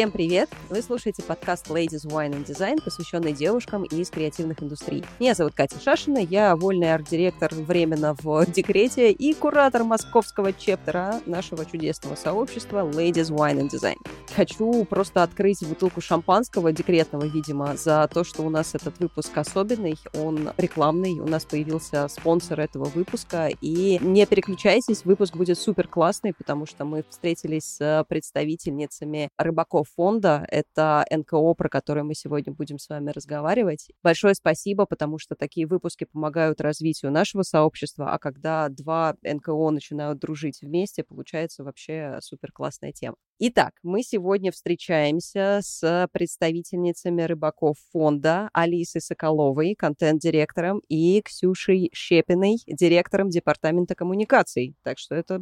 Всем привет! Вы слушаете подкаст Ladies Wine and Design, посвященный девушкам из креативных индустрий. Меня зовут Катя Шашина, я вольный арт-директор временно в декрете и куратор московского чептера нашего чудесного сообщества Ladies Wine and Design. Хочу просто открыть бутылку шампанского декретного, видимо, за то, что у нас этот выпуск особенный, он рекламный, у нас появился спонсор этого выпуска, и не переключайтесь, выпуск будет супер классный, потому что мы встретились с представительницами рыбаков фонда. Это НКО, про которое мы сегодня будем с вами разговаривать. Большое спасибо, потому что такие выпуски помогают развитию нашего сообщества, а когда два НКО начинают дружить вместе, получается вообще супер классная тема. Итак, мы сегодня встречаемся с представительницами рыбаков фонда Алисой Соколовой, контент-директором, и Ксюшей Щепиной, директором департамента коммуникаций. Так что это...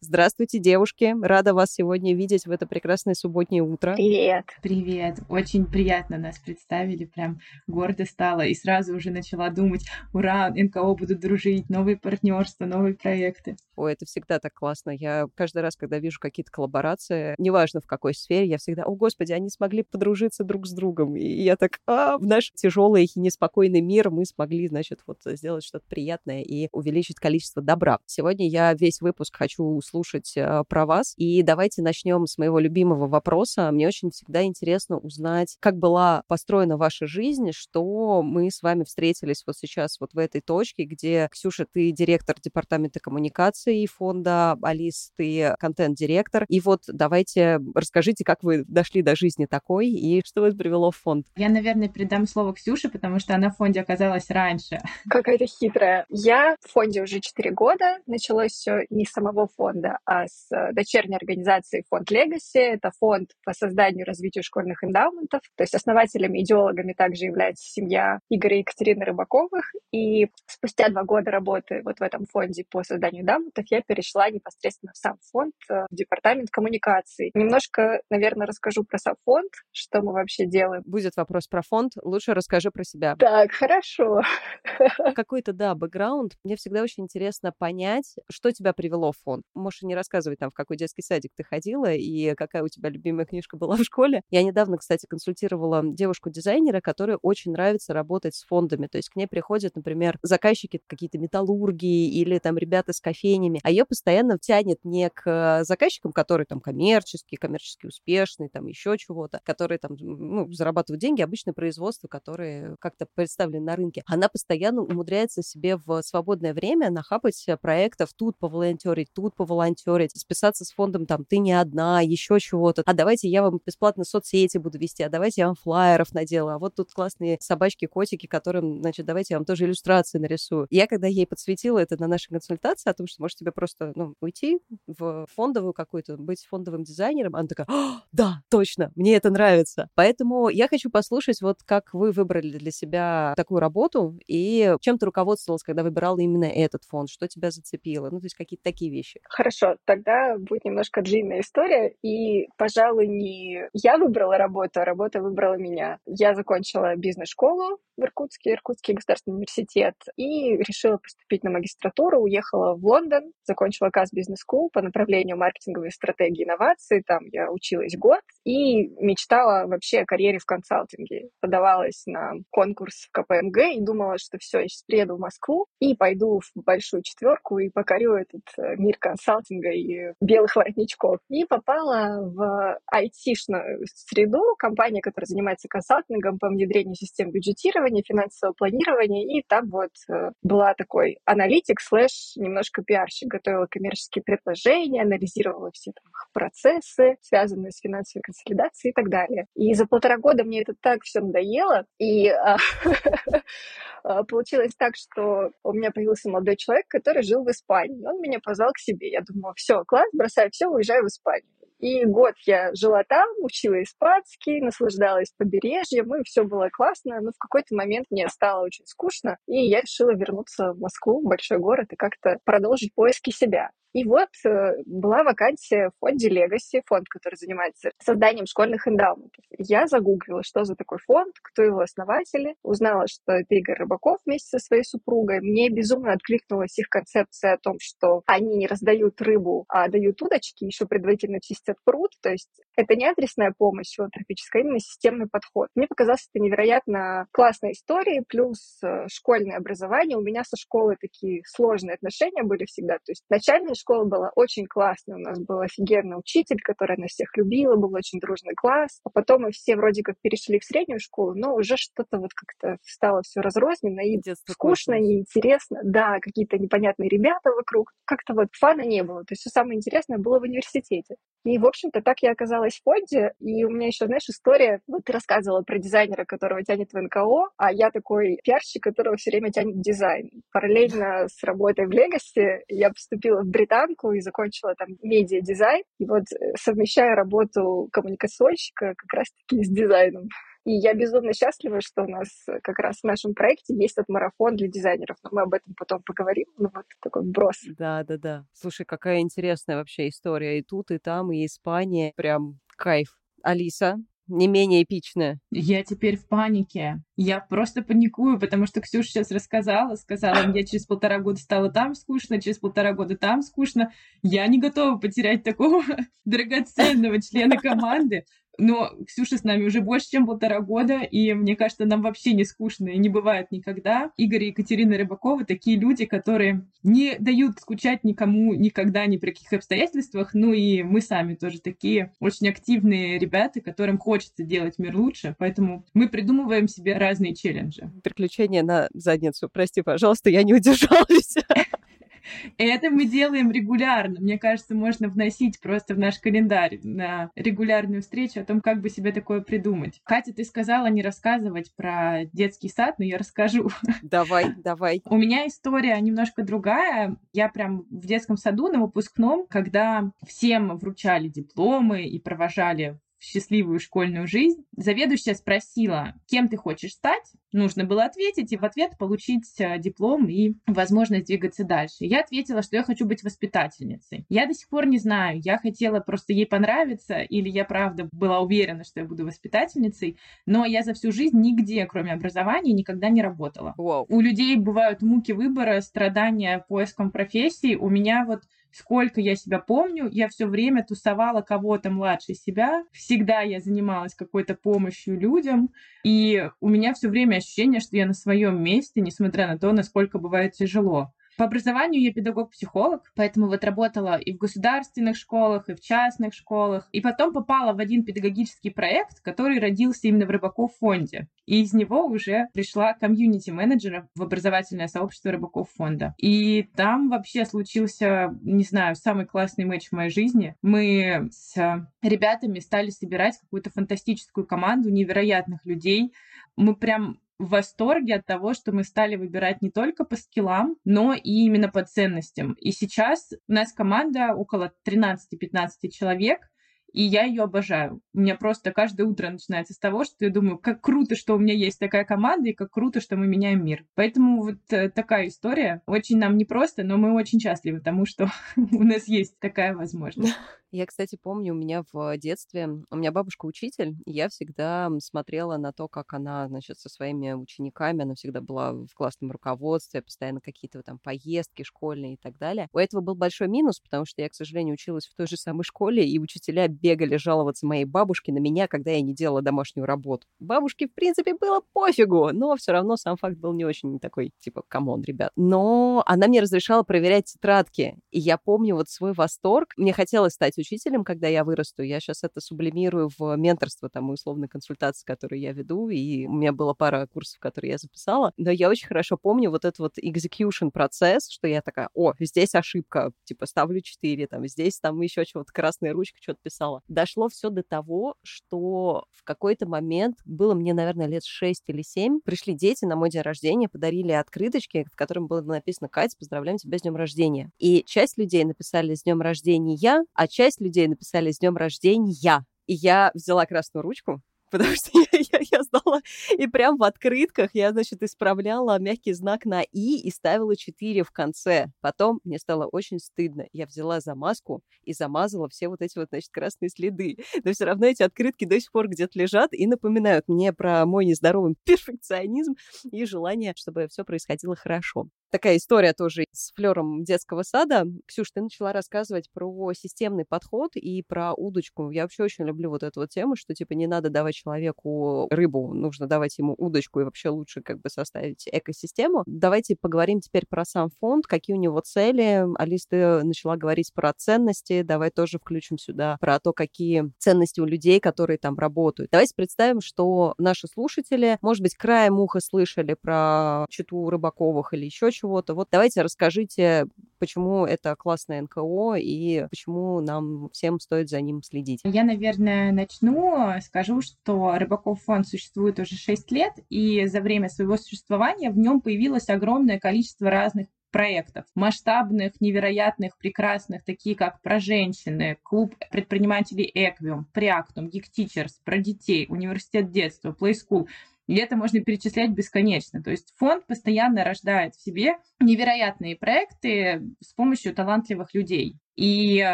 Здравствуйте, девушки! Рада вас сегодня видеть в это прекрасное субботнее утро. Привет! Привет! Очень приятно нас представили, прям гордо стало. И сразу уже начала думать, ура, НКО будут дружить, новые партнерства, новые проекты. Ой, это всегда так классно. Я каждый раз, когда вижу какие-то коллаборации, неважно в какой сфере, я всегда, о господи, они смогли подружиться друг с другом. И я так, а, в наш тяжелый и неспокойный мир мы смогли, значит, вот сделать что-то приятное и увеличить количество добра. Сегодня я весь выпуск хочу слушать э, про вас. И давайте начнем с моего любимого вопроса. Мне очень всегда интересно узнать, как была построена ваша жизнь, что мы с вами встретились вот сейчас вот в этой точке, где, Ксюша, ты директор департамента коммуникации коммуникаций фонда, Алис, ты контент-директор. И вот давайте расскажите, как вы дошли до жизни такой и что вас привело в фонд. Я, наверное, передам слово Ксюше, потому что она в фонде оказалась раньше. Какая-то хитрая. Я в фонде уже 4 года. Началось все не с самого фонда, а с дочерней организации фонд Legacy. Это фонд по созданию и развитию школьных эндаументов. То есть основателями, идеологами также является семья Игоря и Екатерины Рыбаковых. И спустя два года работы вот в этом фонде по созданию эндаументов я перешла непосредственно в сам фонд, э, в департамент коммуникаций. Немножко, наверное, расскажу про сам фонд, что мы вообще делаем. Будет вопрос про фонд, лучше расскажи про себя. Так, хорошо. Какой-то, да, бэкграунд. Мне всегда очень интересно понять, что тебя привело в фонд. Можешь не рассказывать там, в какой детский садик ты ходила и какая у тебя любимая книжка была в школе. Я недавно, кстати, консультировала девушку-дизайнера, которой очень нравится работать с фондами. То есть к ней приходят, например, заказчики какие-то металлургии или там ребята с кофейни, компаниями, а ее постоянно тянет не к заказчикам, которые там коммерческие, коммерчески успешные, там еще чего-то, которые там ну, зарабатывают деньги, обычное производство, которые как-то представлены на рынке. Она постоянно умудряется себе в свободное время нахапать проектов, тут поволонтерить, тут поволонтерить, списаться с фондом там «ты не одна», еще чего-то. А давайте я вам бесплатно соцсети буду вести, а давайте я вам флайеров наделаю, а вот тут классные собачки, котики, которым, значит, давайте я вам тоже иллюстрации нарисую. Я когда ей подсветила это на нашей консультации о том, что, может, тебе просто ну, уйти в фондовую какую-то, быть фондовым дизайнером. Она такая, да, точно, мне это нравится. Поэтому я хочу послушать, вот как вы выбрали для себя такую работу и чем ты руководствовалась, когда выбирала именно этот фонд, что тебя зацепило, ну, то есть какие-то такие вещи. Хорошо, тогда будет немножко длинная история, и, пожалуй, не я выбрала работу, а работа выбрала меня. Я закончила бизнес-школу в Иркутске, Иркутский государственный университет, и решила поступить на магистратуру, уехала в Лондон, закончила КАС Бизнес School по направлению маркетинговой стратегии и инноваций. Там я училась год и мечтала вообще о карьере в консалтинге. Подавалась на конкурс в КПМГ и думала, что все, я сейчас приеду в Москву и пойду в большую четверку и покорю этот э, мир консалтинга и белых воротничков. И попала в IT-шную среду, компания, которая занимается консалтингом по внедрению систем бюджетирования, финансового планирования. И там вот э, была такой аналитик слэш немножко пиар пиарщик, готовила коммерческие предложения, анализировала все там, процессы, связанные с финансовой консолидацией и так далее. И за полтора года мне это так все надоело, и а, а, получилось так, что у меня появился молодой человек, который жил в Испании. Он меня позвал к себе. Я думала, все, класс, бросаю все, уезжаю в Испанию. И год я жила там, учила испанский, наслаждалась побережьем, и все было классно. Но в какой-то момент мне стало очень скучно, и я решила вернуться в Москву, большой город, и как-то продолжить поиски себя. И вот э, была вакансия в фонде Legacy, фонд, который занимается созданием школьных эндаументов. Я загуглила, что за такой фонд, кто его основатели, узнала, что это Игорь Рыбаков вместе со своей супругой. Мне безумно откликнулась их концепция о том, что они не раздают рыбу, а дают удочки, еще предварительно чистят пруд. То есть это не адресная помощь филантропическая, а именно системный подход. Мне показалось это невероятно классной историей, плюс э, школьное образование. У меня со школой такие сложные отношения были всегда. То есть начальная школа была очень классная. У нас был офигенный учитель, который нас всех любила, был очень дружный класс. А потом мы все вроде как перешли в среднюю школу, но уже что-то вот как-то стало все разрозненно и Детство скучно, кончилось. неинтересно. Да, какие-то непонятные ребята вокруг. Как-то вот фана не было. То есть все самое интересное было в университете. И, в общем-то, так я оказалась в фонде. И у меня еще, знаешь, история. Вот ты рассказывала про дизайнера, которого тянет в НКО, а я такой пиарщик, которого все время тянет дизайн. Параллельно с работой в Легаси я поступила в британку и закончила там медиа-дизайн. И вот э, совмещая работу коммуникационщика как раз-таки с дизайном. И я безумно счастлива, что у нас как раз в нашем проекте есть этот марафон для дизайнеров. Но мы об этом потом поговорим. Ну вот такой брос. Да, да, да. Слушай, какая интересная вообще история. И тут, и там, и Испания. Прям кайф. Алиса, не менее эпичная. Я теперь в панике. Я просто паникую, потому что Ксюша сейчас рассказала, сказала, я через полтора года стала там скучно, через полтора года там скучно. Я не готова потерять такого драгоценного члена команды. Но Ксюша с нами уже больше, чем полтора года, и мне кажется, нам вообще не скучно и не бывает никогда. Игорь и Екатерина Рыбакова такие люди, которые не дают скучать никому никогда, ни при каких обстоятельствах. Ну и мы сами тоже такие очень активные ребята, которым хочется делать мир лучше, поэтому мы придумываем себе разные челленджи. Приключения на задницу. Прости, пожалуйста, я не удержалась. Это мы делаем регулярно. Мне кажется, можно вносить просто в наш календарь на регулярную встречу о том, как бы себе такое придумать. Катя, ты сказала не рассказывать про детский сад, но я расскажу. Давай, давай. У меня история немножко другая. Я прям в детском саду на выпускном, когда всем вручали дипломы и провожали счастливую школьную жизнь. Заведующая спросила, кем ты хочешь стать. Нужно было ответить и в ответ получить э, диплом и возможность двигаться дальше. Я ответила, что я хочу быть воспитательницей. Я до сих пор не знаю, я хотела просто ей понравиться или я правда была уверена, что я буду воспитательницей, но я за всю жизнь нигде, кроме образования, никогда не работала. Wow. У людей бывают муки выбора, страдания поиском профессии. У меня вот сколько я себя помню, я все время тусовала кого-то младше себя, всегда я занималась какой-то помощью людям, и у меня все время ощущение, что я на своем месте, несмотря на то, насколько бывает тяжело. По образованию я педагог-психолог, поэтому вот работала и в государственных школах, и в частных школах. И потом попала в один педагогический проект, который родился именно в Рыбаков фонде. И из него уже пришла комьюнити-менеджером в образовательное сообщество Рыбаков фонда. И там вообще случился, не знаю, самый классный матч в моей жизни. Мы с ребятами стали собирать какую-то фантастическую команду невероятных людей. Мы прям в восторге от того, что мы стали выбирать не только по скиллам, но и именно по ценностям. И сейчас у нас команда около 13-15 человек, и я ее обожаю. У меня просто каждое утро начинается с того, что я думаю, как круто, что у меня есть такая команда, и как круто, что мы меняем мир. Поэтому вот э, такая история. Очень нам непросто, но мы очень счастливы тому, что у нас есть такая возможность. Я, кстати, помню, у меня в детстве, у меня бабушка учитель, и я всегда смотрела на то, как она, значит, со своими учениками, она всегда была в классном руководстве, постоянно какие-то там поездки школьные и так далее. У этого был большой минус, потому что я, к сожалению, училась в той же самой школе, и учителя бегали жаловаться моей бабушке на меня, когда я не делала домашнюю работу. Бабушке, в принципе, было пофигу, но все равно сам факт был не очень такой, типа, come on, ребят. Но она мне разрешала проверять тетрадки, и я помню вот свой восторг. Мне хотелось стать учителем, когда я вырасту. Я сейчас это сублимирую в менторство, там, условной консультации, которую я веду, и у меня было пара курсов, которые я записала. Но я очень хорошо помню вот этот вот execution процесс, что я такая, о, здесь ошибка, типа, ставлю 4, там, здесь там еще чего-то, красная ручка, что-то писала. Дошло все до того, что в какой-то момент, было мне, наверное, лет 6 или 7, пришли дети на мой день рождения, подарили открыточки, в котором было написано «Катя, поздравляем тебя с днем рождения». И часть людей написали «С днем рождения я», а часть людей написали «С днем рождения!» И я взяла красную ручку, потому что я, я, я знала, и прям в открытках я, значит, исправляла мягкий знак на «и» и ставила 4 в конце. Потом мне стало очень стыдно. Я взяла замазку и замазала все вот эти вот, значит, красные следы. Но все равно эти открытки до сих пор где-то лежат и напоминают мне про мой нездоровый перфекционизм и желание, чтобы все происходило хорошо такая история тоже с флером детского сада. Ксюш, ты начала рассказывать про системный подход и про удочку. Я вообще очень люблю вот эту вот тему, что типа не надо давать человеку рыбу, нужно давать ему удочку и вообще лучше как бы составить экосистему. Давайте поговорим теперь про сам фонд, какие у него цели. Алис, ты начала говорить про ценности, давай тоже включим сюда про то, какие ценности у людей, которые там работают. Давайте представим, что наши слушатели, может быть, краем уха слышали про читу Рыбаковых или еще чего чего-то. Вот давайте расскажите, почему это классное НКО и почему нам всем стоит за ним следить. Я, наверное, начну. Скажу, что Рыбаков фонд существует уже 6 лет, и за время своего существования в нем появилось огромное количество разных проектов, масштабных, невероятных, прекрасных, такие как «Про женщины», клуб предпринимателей «Эквиум», «Приактум», «Geek Teachers», «Про детей», «Университет детства», «Play School», и это можно перечислять бесконечно. То есть фонд постоянно рождает в себе невероятные проекты с помощью талантливых людей. И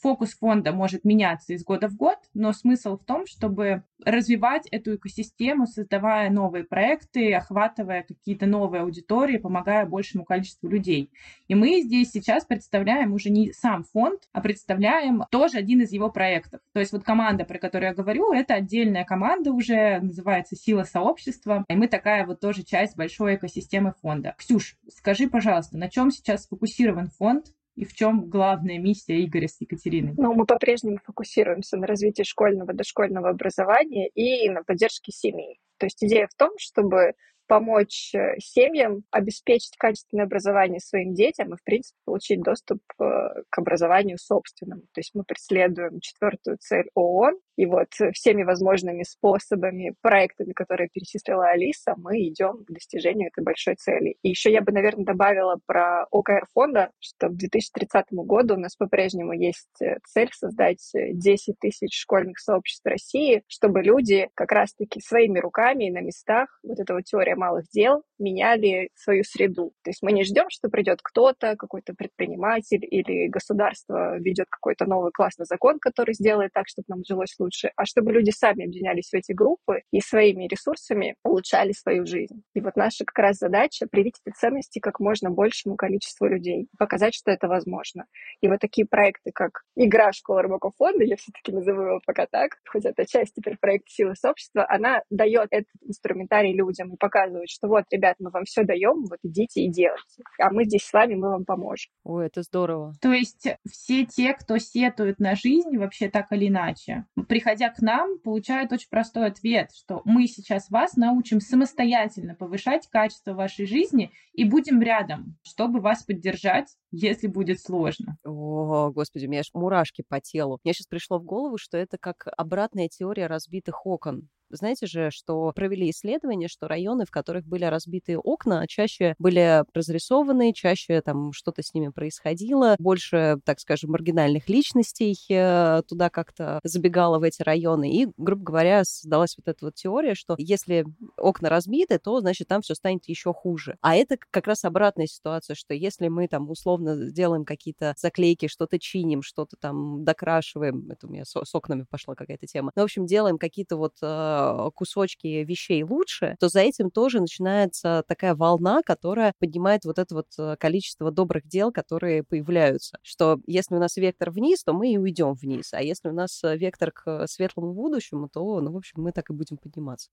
фокус фонда может меняться из года в год, но смысл в том, чтобы развивать эту экосистему, создавая новые проекты, охватывая какие-то новые аудитории, помогая большему количеству людей. И мы здесь сейчас представляем уже не сам фонд, а представляем тоже один из его проектов. То есть вот команда, про которую я говорю, это отдельная команда уже, называется «Сила сообщества», и мы такая вот тоже часть большой экосистемы фонда. Ксюш, скажи, пожалуйста, на чем сейчас сфокусирован фонд, и в чем главная миссия Игоря с Екатериной? Ну, мы по-прежнему фокусируемся на развитии школьного, дошкольного образования и на поддержке семей. То есть идея в том, чтобы помочь э, семьям обеспечить качественное образование своим детям и, в принципе, получить доступ э, к образованию собственному. То есть мы преследуем четвертую цель ООН, и вот всеми возможными способами, проектами, которые перечислила Алиса, мы идем к достижению этой большой цели. И еще я бы, наверное, добавила про ОКР фонда, что к 2030 году у нас по-прежнему есть э, цель создать 10 тысяч школьных сообществ России, чтобы люди как раз-таки своими руками на местах, вот эта вот теория малых дел меняли свою среду. То есть мы не ждем, что придет кто-то, какой-то предприниматель или государство ведет какой-то новый классный закон, который сделает так, чтобы нам жилось лучше, а чтобы люди сами объединялись в эти группы и своими ресурсами улучшали свою жизнь. И вот наша как раз задача привить эти ценности как можно большему количеству людей, показать, что это возможно. И вот такие проекты, как игра «Школа рыбаков фонда», я все-таки называю его пока так, хоть это часть теперь проекта «Силы сообщества», она дает этот инструментарий людям и показывает, что вот, ребят, мы вам все даем, вот идите и делайте. А мы здесь с вами, мы вам поможем. Ой, это здорово. То есть все те, кто сетует на жизнь вообще так или иначе, приходя к нам, получают очень простой ответ, что мы сейчас вас научим самостоятельно повышать качество вашей жизни и будем рядом, чтобы вас поддержать, если будет сложно. О, господи, у меня аж мурашки по телу. Мне сейчас пришло в голову, что это как обратная теория разбитых окон. Знаете же, что провели исследование, что районы, в которых были разбиты окна, чаще были разрисованы, чаще там что-то с ними происходило, больше, так скажем, маргинальных личностей э, туда как-то забегало в эти районы. И, грубо говоря, создалась вот эта вот теория, что если окна разбиты, то, значит, там все станет еще хуже. А это как раз обратная ситуация, что если мы там условно делаем какие-то заклейки, что-то чиним, что-то там докрашиваем, это у меня с, с окнами пошла какая-то тема, ну, в общем, делаем какие-то вот Э, кусочки вещей лучше, то за этим тоже начинается такая волна, которая поднимает вот это вот э, количество добрых дел, которые появляются. Что если у нас вектор вниз, то мы и уйдем вниз. А если у нас э, вектор к светлому будущему, то, ну, в общем, мы так и будем подниматься.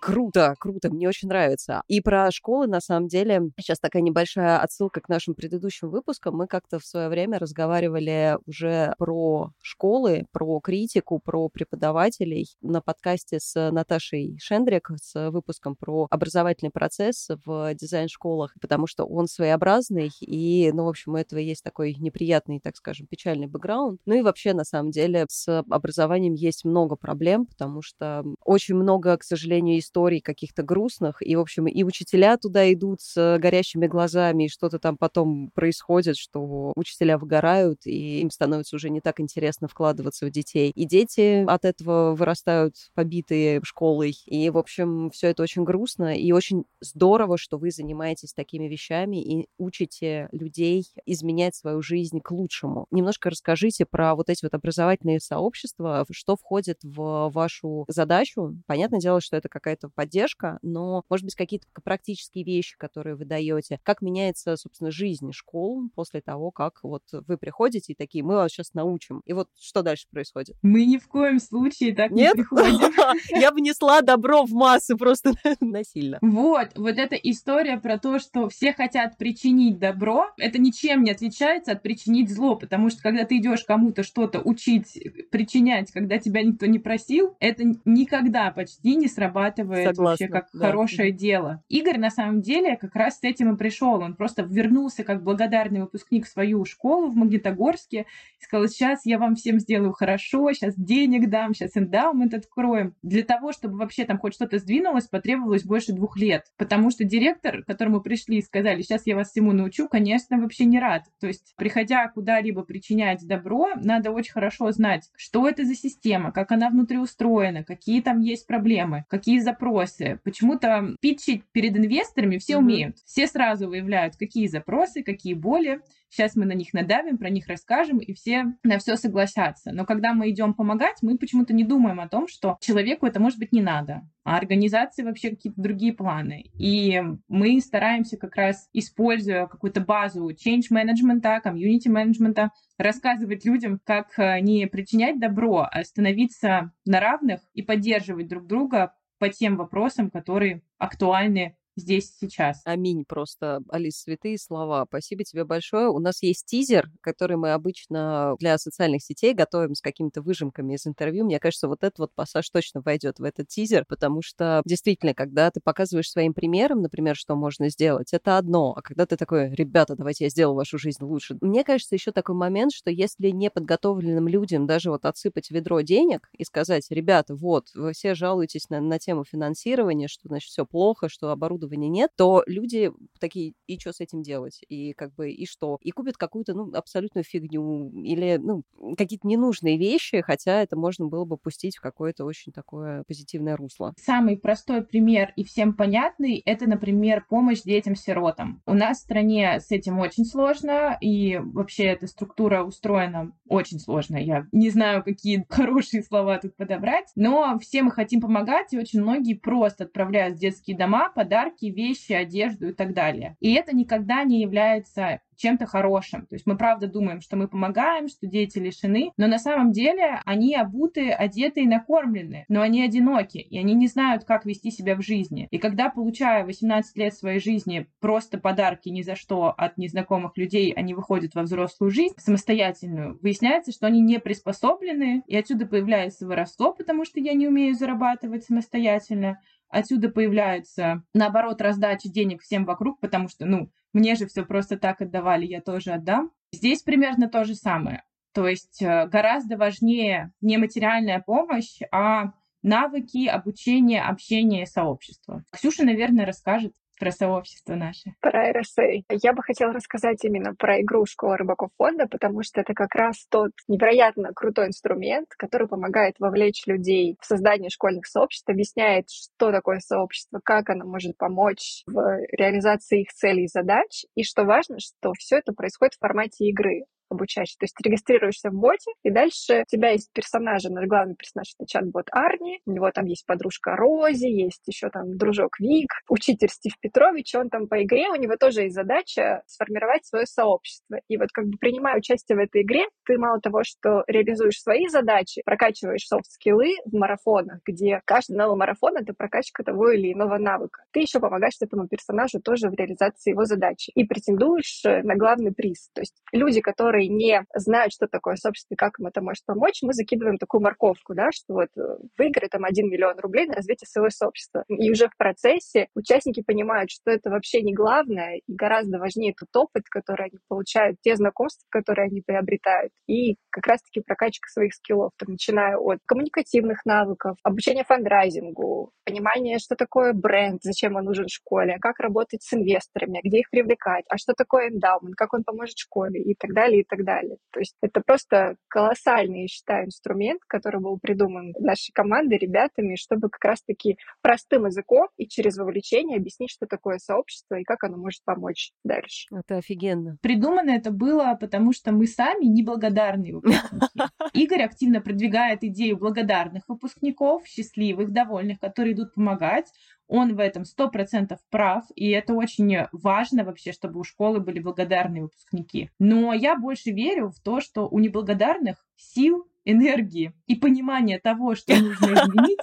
Круто, круто, мне очень нравится. И про школы, на самом деле, сейчас такая небольшая отсылка к нашим предыдущим выпускам. Мы как-то в свое время разговаривали уже про школы, про критику, про преподавателей на подкасте с Наташей Шендрик, с выпуском про образовательный процесс в дизайн-школах, потому что он своеобразный, и, ну, в общем, у этого есть такой неприятный, так скажем, печальный бэкграунд. Ну и вообще, на самом деле, с образованием есть много проблем, потому что очень много, к сожалению, историй каких-то грустных, и, в общем, и учителя туда идут с горящими глазами, и что-то там потом происходит, что учителя выгорают, и им становится уже не так интересно вкладываться в детей. И дети от этого вырастают побитые школой. И, в общем, все это очень грустно, и очень здорово, что вы занимаетесь такими вещами и учите людей изменять свою жизнь к лучшему. Немножко расскажите про вот эти вот образовательные сообщества, что входит в вашу задачу. Понятное дело, что это какая-то поддержка, но, может быть, какие-то практические вещи, которые вы даете. Как меняется, собственно, жизнь школ после того, как вот вы приходите и такие, мы вас сейчас научим. И вот что дальше происходит? Мы ни в коем случае так Нет? не приходим. Я внесла добро в массы просто насильно. Вот, вот эта история про то, что все хотят причинить добро, это ничем не отличается от причинить зло, потому что когда ты идешь кому-то что-то учить, причинять, когда тебя никто не просил, это никогда почти не срабатывает Согласна, вообще как да. хорошее дело. Игорь на самом деле как раз с этим и пришел. Он просто вернулся как благодарный выпускник в свою школу в Магнитогорске и сказал, сейчас я вам всем сделаю хорошо, сейчас денег дам, сейчас эндаумент откроем. Для того, чтобы вообще там хоть что-то сдвинулось, потребовалось больше двух лет. Потому что директор, к которому пришли и сказали, сейчас я вас всему научу, конечно, вообще не рад. То есть, приходя куда-либо причинять добро, надо очень хорошо знать, что это за система, как она внутри устроена, какие там есть проблемы, какие запросы. Почему-то питчить перед инвесторами все mm-hmm. умеют. Все сразу выявляют, какие запросы, какие боли, сейчас мы на них надавим, про них расскажем, и все на все согласятся. Но когда мы идем помогать, мы почему-то не думаем о том, что человеку это может быть не надо, а организации вообще какие-то другие планы. И мы стараемся как раз, используя какую-то базу change management, community management, рассказывать людям, как э, не причинять добро, а становиться на равных и поддерживать друг друга по тем вопросам, которые актуальны здесь сейчас. Аминь просто, Алис, святые слова. Спасибо тебе большое. У нас есть тизер, который мы обычно для социальных сетей готовим с какими-то выжимками из интервью. Мне кажется, вот этот вот пассаж точно войдет в этот тизер, потому что действительно, когда ты показываешь своим примером, например, что можно сделать, это одно. А когда ты такой, ребята, давайте я сделаю вашу жизнь лучше. Мне кажется, еще такой момент, что если неподготовленным людям даже вот отсыпать ведро денег и сказать, ребята, вот, вы все жалуетесь на, на тему финансирования, что, значит, все плохо, что оборудование оборудования нет, то люди такие, и что с этим делать? И как бы, и что? И купят какую-то, ну, абсолютную фигню или, ну, какие-то ненужные вещи, хотя это можно было бы пустить в какое-то очень такое позитивное русло. Самый простой пример и всем понятный — это, например, помощь детям-сиротам. У нас в стране с этим очень сложно, и вообще эта структура устроена очень сложно. Я не знаю, какие хорошие слова тут подобрать, но все мы хотим помогать, и очень многие просто отправляют в детские дома подарки подарки, вещи, одежду и так далее. И это никогда не является чем-то хорошим. То есть мы правда думаем, что мы помогаем, что дети лишены, но на самом деле они обуты, одеты и накормлены, но они одиноки, и они не знают, как вести себя в жизни. И когда, получая 18 лет своей жизни просто подарки ни за что от незнакомых людей, они выходят во взрослую жизнь самостоятельную, выясняется, что они не приспособлены, и отсюда появляется воровство, потому что я не умею зарабатывать самостоятельно, Отсюда появляется, наоборот, раздача денег всем вокруг, потому что, ну, мне же все просто так отдавали, я тоже отдам. Здесь примерно то же самое. То есть э, гораздо важнее не материальная помощь, а навыки, обучение, общение, сообщество. Ксюша, наверное, расскажет про сообщество наше. Про RSA. Я бы хотела рассказать именно про игру «Школа рыбаков фонда», потому что это как раз тот невероятно крутой инструмент, который помогает вовлечь людей в создание школьных сообществ, объясняет, что такое сообщество, как оно может помочь в реализации их целей и задач, и что важно, что все это происходит в формате игры обучающий. То есть регистрируешься в боте, и дальше у тебя есть персонажи. Наш главный персонаж — это чат-бот Арни, у него там есть подружка Рози, есть еще там дружок Вик, учитель Стив Петрович, он там по игре, у него тоже есть задача сформировать свое сообщество. И вот как бы принимая участие в этой игре, ты мало того, что реализуешь свои задачи, прокачиваешь софт-скиллы в марафонах, где каждый новый марафон — это прокачка того или иного навыка. Ты еще помогаешь этому персонажу тоже в реализации его задачи и претендуешь на главный приз. То есть люди, которые которые не знают, что такое и как им это может помочь, мы закидываем такую морковку, да, что вот э, выиграй там 1 миллион рублей на развитие своего сообщества. И уже в процессе участники понимают, что это вообще не главное, и гораздо важнее тот опыт, который они получают, те знакомства, которые они приобретают, и как раз-таки прокачка своих скиллов, там, начиная от коммуникативных навыков, обучения фандрайзингу, понимания, что такое бренд, зачем он нужен в школе, как работать с инвесторами, где их привлекать, а что такое эндаумент, как он поможет школе и так далее, и так далее. То есть это просто колоссальный, я считаю, инструмент, который был придуман нашей командой, ребятами, чтобы как раз-таки простым языком и через вовлечение объяснить, что такое сообщество и как оно может помочь дальше. Это офигенно. Придумано это было, потому что мы сами неблагодарные выпускники. Игорь активно продвигает идею благодарных выпускников, счастливых, довольных, которые идут помогать. Он в этом сто процентов прав, и это очень важно вообще, чтобы у школы были благодарные выпускники. Но я больше верю в то, что у неблагодарных сил энергии и понимания того, что нужно изменить,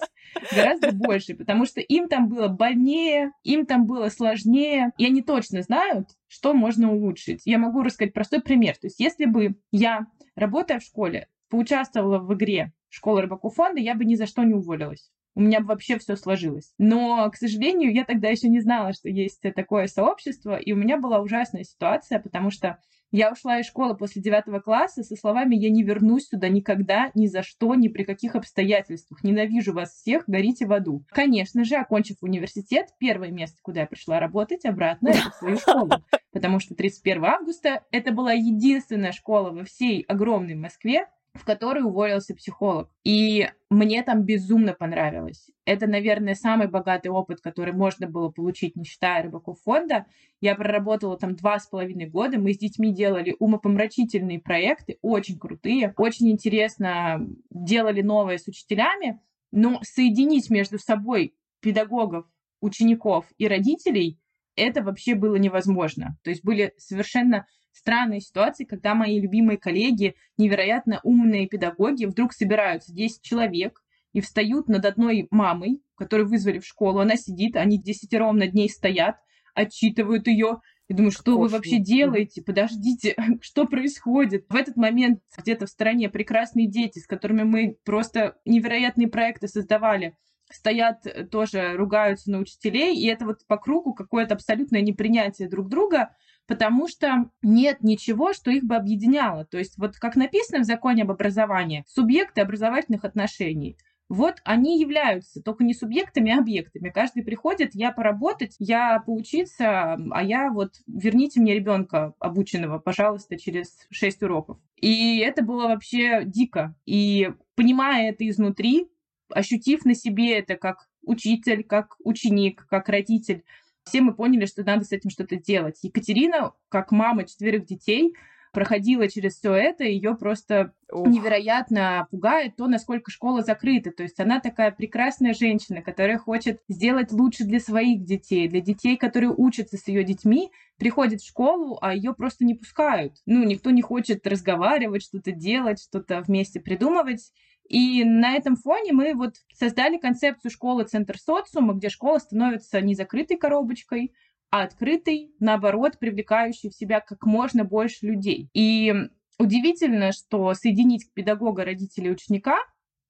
гораздо больше, потому что им там было больнее, им там было сложнее, и они точно знают, что можно улучшить. Я могу рассказать простой пример. То есть если бы я, работая в школе, поучаствовала в игре «Школа рыбаков фонда», я бы ни за что не уволилась у меня бы вообще все сложилось. Но, к сожалению, я тогда еще не знала, что есть такое сообщество, и у меня была ужасная ситуация, потому что я ушла из школы после девятого класса со словами «Я не вернусь сюда никогда, ни за что, ни при каких обстоятельствах. Ненавижу вас всех, горите в аду». Конечно же, окончив университет, первое место, куда я пришла работать, обратно, это в свою школу. Потому что 31 августа это была единственная школа во всей огромной Москве, в которой уволился психолог. И мне там безумно понравилось. Это, наверное, самый богатый опыт, который можно было получить, не считая рыбаков фонда. Я проработала там два с половиной года. Мы с детьми делали умопомрачительные проекты, очень крутые, очень интересно делали новое с учителями. Но соединить между собой педагогов, учеников и родителей это вообще было невозможно. То есть были совершенно странные ситуации, когда мои любимые коллеги, невероятно умные педагоги, вдруг собираются 10 человек и встают над одной мамой, которую вызвали в школу. Она сидит, они десятером над ней стоят, отчитывают ее. И думаю, что Кофе. вы вообще делаете? Подождите, что происходит? В этот момент где-то в стороне прекрасные дети, с которыми мы просто невероятные проекты создавали, стоят э, тоже, ругаются на учителей, и это вот по кругу какое-то абсолютное непринятие друг друга, потому что нет ничего, что их бы объединяло. То есть вот как написано в законе об образовании, субъекты образовательных отношений. Вот они являются только не субъектами, а объектами. Каждый приходит, я поработать, я поучиться, а я вот верните мне ребенка обученного, пожалуйста, через 6 уроков. И это было вообще дико. И понимая это изнутри, ощутив на себе это как учитель, как ученик, как родитель, все мы поняли, что надо с этим что-то делать. Екатерина, как мама четверых детей, проходила через все это, ее просто Ух. невероятно пугает то, насколько школа закрыта. То есть она такая прекрасная женщина, которая хочет сделать лучше для своих детей, для детей, которые учатся с ее детьми, приходит в школу, а ее просто не пускают. Ну, никто не хочет разговаривать, что-то делать, что-то вместе придумывать. И на этом фоне мы вот создали концепцию школы «Центр социума», где школа становится не закрытой коробочкой, а открытой, наоборот, привлекающей в себя как можно больше людей. И удивительно, что соединить педагога, родителей ученика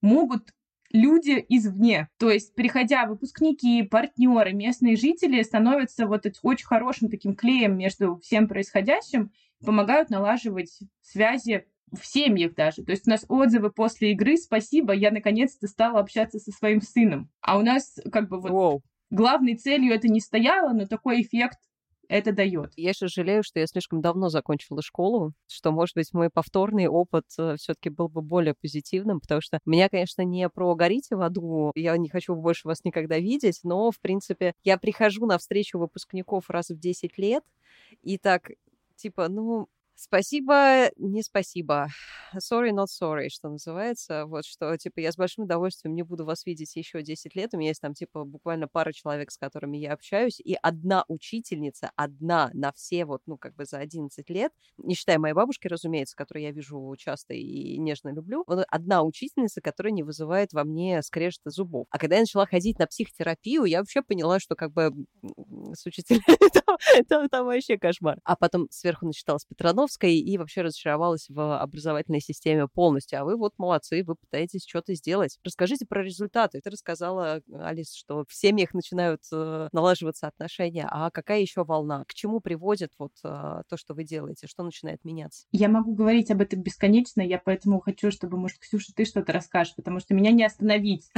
могут люди извне. То есть, приходя выпускники, партнеры, местные жители становятся вот очень хорошим таким клеем между всем происходящим, помогают налаживать связи в семьях даже. То есть у нас отзывы после игры «Спасибо, я наконец-то стала общаться со своим сыном». А у нас как бы вот wow. главной целью это не стояло, но такой эффект это дает. Я сейчас жалею, что я слишком давно закончила школу, что, может быть, мой повторный опыт э, все-таки был бы более позитивным, потому что меня, конечно, не про горите в аду, я не хочу больше вас никогда видеть, но, в принципе, я прихожу на встречу выпускников раз в 10 лет, и так, типа, ну, Спасибо, не спасибо. Sorry, not sorry, что называется. Вот что, типа, я с большим удовольствием не буду вас видеть еще 10 лет. У меня есть там, типа, буквально пара человек, с которыми я общаюсь, и одна учительница, одна на все вот, ну, как бы за 11 лет, не считая моей бабушки, разумеется, которую я вижу часто и нежно люблю, вот одна учительница, которая не вызывает во мне скрежета зубов. А когда я начала ходить на психотерапию, я вообще поняла, что как бы с учителями там, там, там вообще кошмар. А потом сверху начиталась Петрановская, Жириновской и вообще разочаровалась в образовательной системе полностью. А вы вот молодцы, вы пытаетесь что-то сделать. Расскажите про результаты. Ты рассказала, Алис, что в семьях начинают э, налаживаться отношения. А какая еще волна? К чему приводит вот э, то, что вы делаете? Что начинает меняться? Я могу говорить об этом бесконечно, я поэтому хочу, чтобы, может, Ксюша, ты что-то расскажешь, потому что меня не остановить.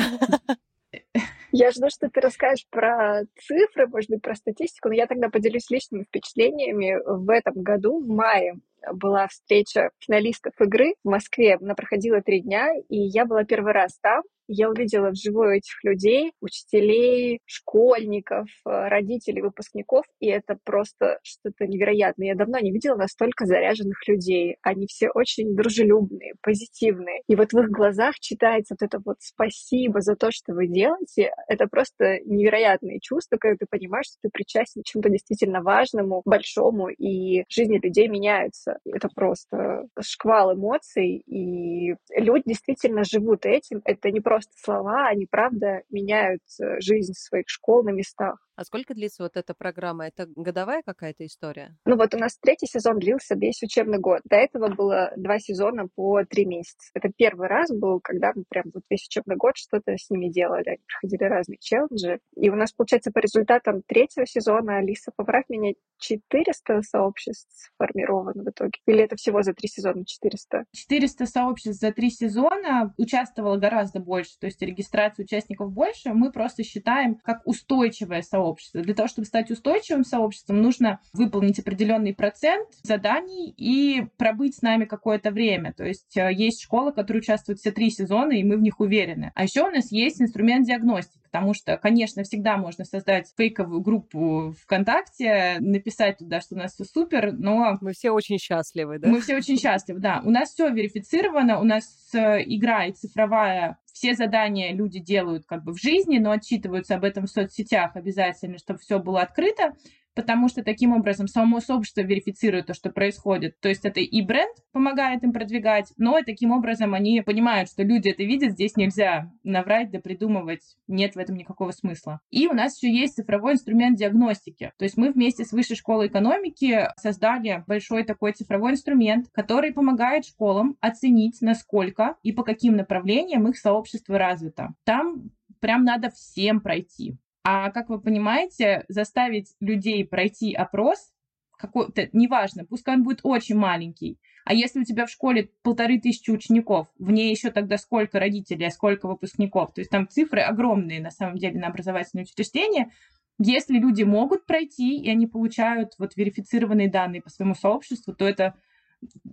Я жду, что ты расскажешь про цифры, может быть, про статистику, но я тогда поделюсь личными впечатлениями. В этом году, в мае, была встреча финалистов игры в Москве. Она проходила три дня, и я была первый раз там я увидела вживую этих людей, учителей, школьников, э, родителей, выпускников, и это просто что-то невероятное. Я давно не видела настолько заряженных людей. Они все очень дружелюбные, позитивные. И вот в их глазах читается вот это вот спасибо за то, что вы делаете. Это просто невероятные чувства, когда ты понимаешь, что ты причастен к чему-то действительно важному, большому, и жизни людей меняются. Это просто шквал эмоций, и люди действительно живут этим. Это не просто просто слова, они, правда, меняют э, жизнь своих школ на местах. А сколько длится вот эта программа? Это годовая какая-то история? Ну вот у нас третий сезон длился весь учебный год. До этого было два сезона по три месяца. Это первый раз был, когда мы прям вот весь учебный год что-то с ними делали. Они проходили разные челленджи. И у нас, получается, по результатам третьего сезона, Алиса, поправь меня, 400 сообществ сформировано в итоге? Или это всего за три сезона 400? 400 сообществ за три сезона. Участвовало гораздо больше. То есть регистрация участников больше. Мы просто считаем как устойчивое сообщество сообщества. Для того, чтобы стать устойчивым сообществом, нужно выполнить определенный процент заданий и пробыть с нами какое-то время. То есть э, есть школы, которые участвуют все три сезона, и мы в них уверены. А еще у нас есть инструмент диагностики, потому что, конечно, всегда можно создать фейковую группу ВКонтакте, написать туда, что у нас все супер, но... Мы все очень счастливы, да? Мы все очень счастливы, да. У нас все верифицировано, у нас э, игра и цифровая все задания люди делают как бы в жизни, но отчитываются об этом в соцсетях обязательно, чтобы все было открыто потому что таким образом само сообщество верифицирует то, что происходит. То есть это и бренд помогает им продвигать, но и таким образом они понимают, что люди это видят, здесь нельзя наврать, да придумывать, нет в этом никакого смысла. И у нас еще есть цифровой инструмент диагностики. То есть мы вместе с Высшей школой экономики создали большой такой цифровой инструмент, который помогает школам оценить, насколько и по каким направлениям их сообщество развито. Там прям надо всем пройти. А как вы понимаете, заставить людей пройти опрос какой-то, неважно, пускай он будет очень маленький, а если у тебя в школе полторы тысячи учеников, в ней еще тогда сколько родителей, а сколько выпускников, то есть там цифры огромные на самом деле на образовательные учреждения, если люди могут пройти, и они получают вот верифицированные данные по своему сообществу, то это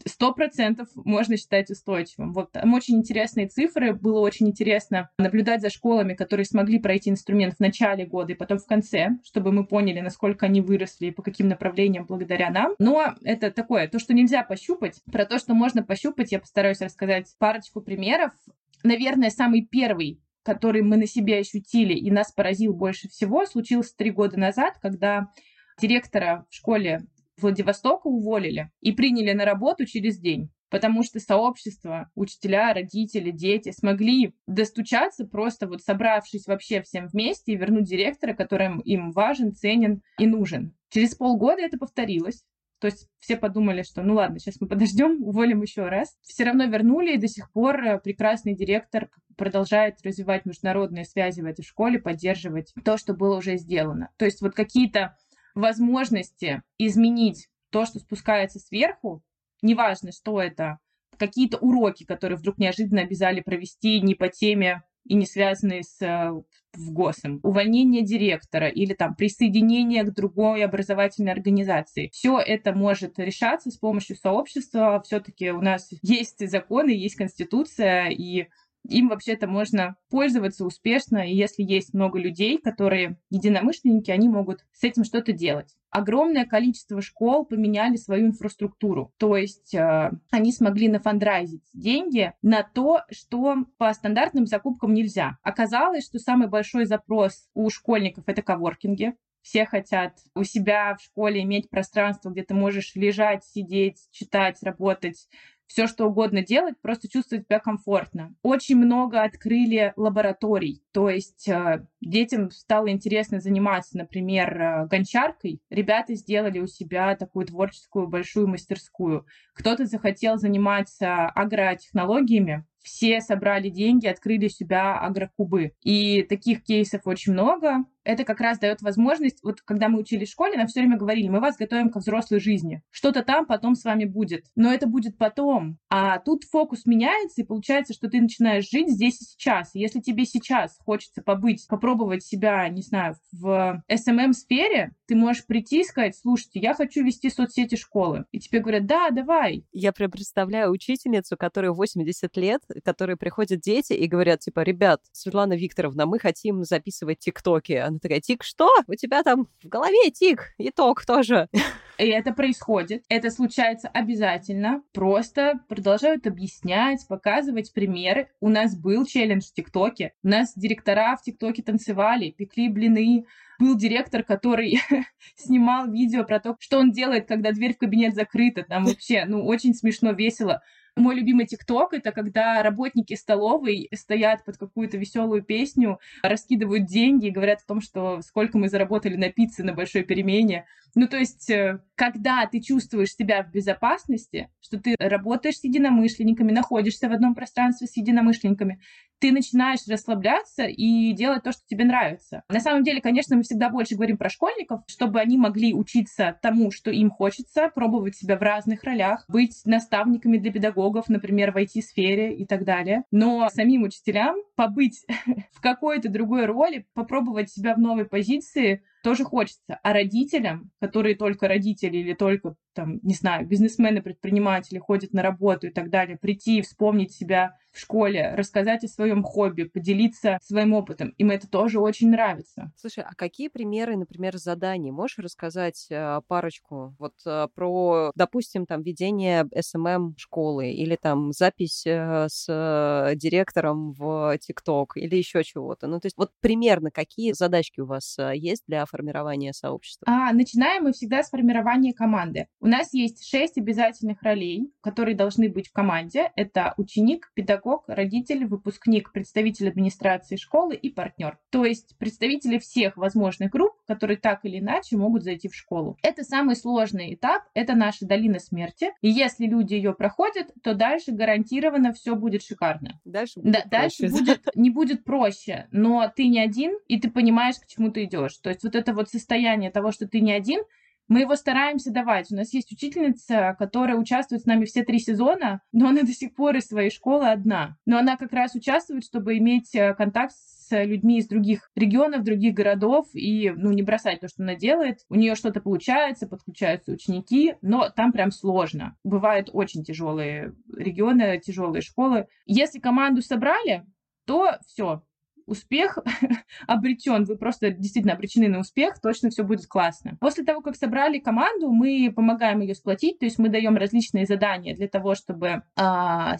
сто процентов можно считать устойчивым. Вот там очень интересные цифры. Было очень интересно наблюдать за школами, которые смогли пройти инструмент в начале года и потом в конце, чтобы мы поняли, насколько они выросли и по каким направлениям благодаря нам. Но это такое, то, что нельзя пощупать. Про то, что можно пощупать, я постараюсь рассказать парочку примеров. Наверное, самый первый который мы на себе ощутили и нас поразил больше всего, случился три года назад, когда директора в школе Владивостока уволили и приняли на работу через день потому что сообщество, учителя, родители, дети смогли достучаться, просто вот собравшись вообще всем вместе и вернуть директора, который им важен, ценен и нужен. Через полгода это повторилось. То есть все подумали, что ну ладно, сейчас мы подождем, уволим еще раз. Все равно вернули, и до сих пор э, прекрасный директор продолжает развивать международные связи в этой школе, поддерживать то, что было уже сделано. То есть вот какие-то возможности изменить то, что спускается сверху, неважно, что это, какие-то уроки, которые вдруг неожиданно обязали провести не по теме и не связанные с э, в ГОСом, увольнение директора или там присоединение к другой образовательной организации. Все это может решаться с помощью сообщества. Все-таки у нас есть законы, есть конституция, и им вообще-то можно пользоваться успешно, и если есть много людей, которые единомышленники, они могут с этим что-то делать. Огромное количество школ поменяли свою инфраструктуру, то есть э, они смогли нафандрайзить деньги на то, что по стандартным закупкам нельзя. Оказалось, что самый большой запрос у школьников это коворкинги, все хотят у себя в школе иметь пространство, где ты можешь лежать, сидеть, читать, работать, все что угодно делать, просто чувствовать себя комфортно. Очень много открыли лабораторий, то есть э, детям стало интересно заниматься, например, э, гончаркой. Ребята сделали у себя такую творческую большую мастерскую. Кто-то захотел заниматься агротехнологиями, все собрали деньги, открыли себя агрокубы. И таких кейсов очень много это как раз дает возможность, вот когда мы учились в школе, нам все время говорили, мы вас готовим к взрослой жизни. Что-то там потом с вами будет. Но это будет потом. А тут фокус меняется, и получается, что ты начинаешь жить здесь и сейчас. И если тебе сейчас хочется побыть, попробовать себя, не знаю, в SMM-сфере, ты можешь прийти и сказать, слушайте, я хочу вести соцсети школы. И тебе говорят, да, давай. Я прям представляю учительницу, которой 80 лет, которые приходят дети и говорят, типа, ребят, Светлана Викторовна, мы хотим записывать тиктоки. Она такая, тик что? У тебя там в голове тик, итог тоже. И это происходит. Это случается обязательно. Просто продолжают объяснять, показывать примеры. У нас был челлендж в ТикТоке. У нас директора в ТикТоке танцевали, пекли блины. Был директор, который снимал видео про то, что он делает, когда дверь в кабинет закрыта. Там вообще, ну, очень смешно, весело. Мой любимый ТикТок — это когда работники столовой стоят под какую-то веселую песню, раскидывают деньги и говорят о том, что сколько мы заработали на пицце на большой перемене. Ну, то есть, э, когда ты чувствуешь себя в безопасности, что ты работаешь с единомышленниками, находишься в одном пространстве с единомышленниками, ты начинаешь расслабляться и делать то, что тебе нравится. На самом деле, конечно, мы всегда больше говорим про школьников, чтобы они могли учиться тому, что им хочется, пробовать себя в разных ролях, быть наставниками для педагогов, например, в IT-сфере и так далее. Но самим учителям побыть в какой-то другой роли, попробовать себя в новой позиции тоже хочется. А родителям, которые только родители или только, там, не знаю, бизнесмены, предприниматели ходят на работу и так далее, прийти и вспомнить себя в школе, рассказать о своем хобби, поделиться своим опытом. Им это тоже очень нравится. Слушай, а какие примеры, например, заданий? Можешь рассказать э, парочку? Вот э, про, допустим, там ведение SMM школы или там запись э, с директором в ТикТок или еще чего-то. Ну, то есть вот примерно какие задачки у вас есть для формирования сообщества? А, начинаем мы всегда с формирования команды. У нас есть шесть обязательных ролей, которые должны быть в команде. Это ученик, педагог, родитель, выпускник, представитель администрации школы и партнер. То есть представители всех возможных групп, которые так или иначе могут зайти в школу. Это самый сложный этап, это наша долина смерти. И если люди ее проходят, то дальше гарантированно все будет шикарно. Дальше будет, да, дальше будет не будет проще, но ты не один, и ты понимаешь, к чему ты идешь. То есть вот это вот состояние того, что ты не один, мы его стараемся давать. У нас есть учительница, которая участвует с нами все три сезона, но она до сих пор из своей школы одна. Но она как раз участвует, чтобы иметь э, контакт с людьми из других регионов, других городов и, ну, не бросать то, что она делает. У нее что-то получается, подключаются ученики, но там прям сложно. Бывают очень тяжелые регионы, тяжелые школы. Если команду собрали, то все, успех обречен, вы просто действительно обречены на успех, точно все будет классно. После того, как собрали команду, мы помогаем ее сплотить, то есть мы даем различные задания для того, чтобы а,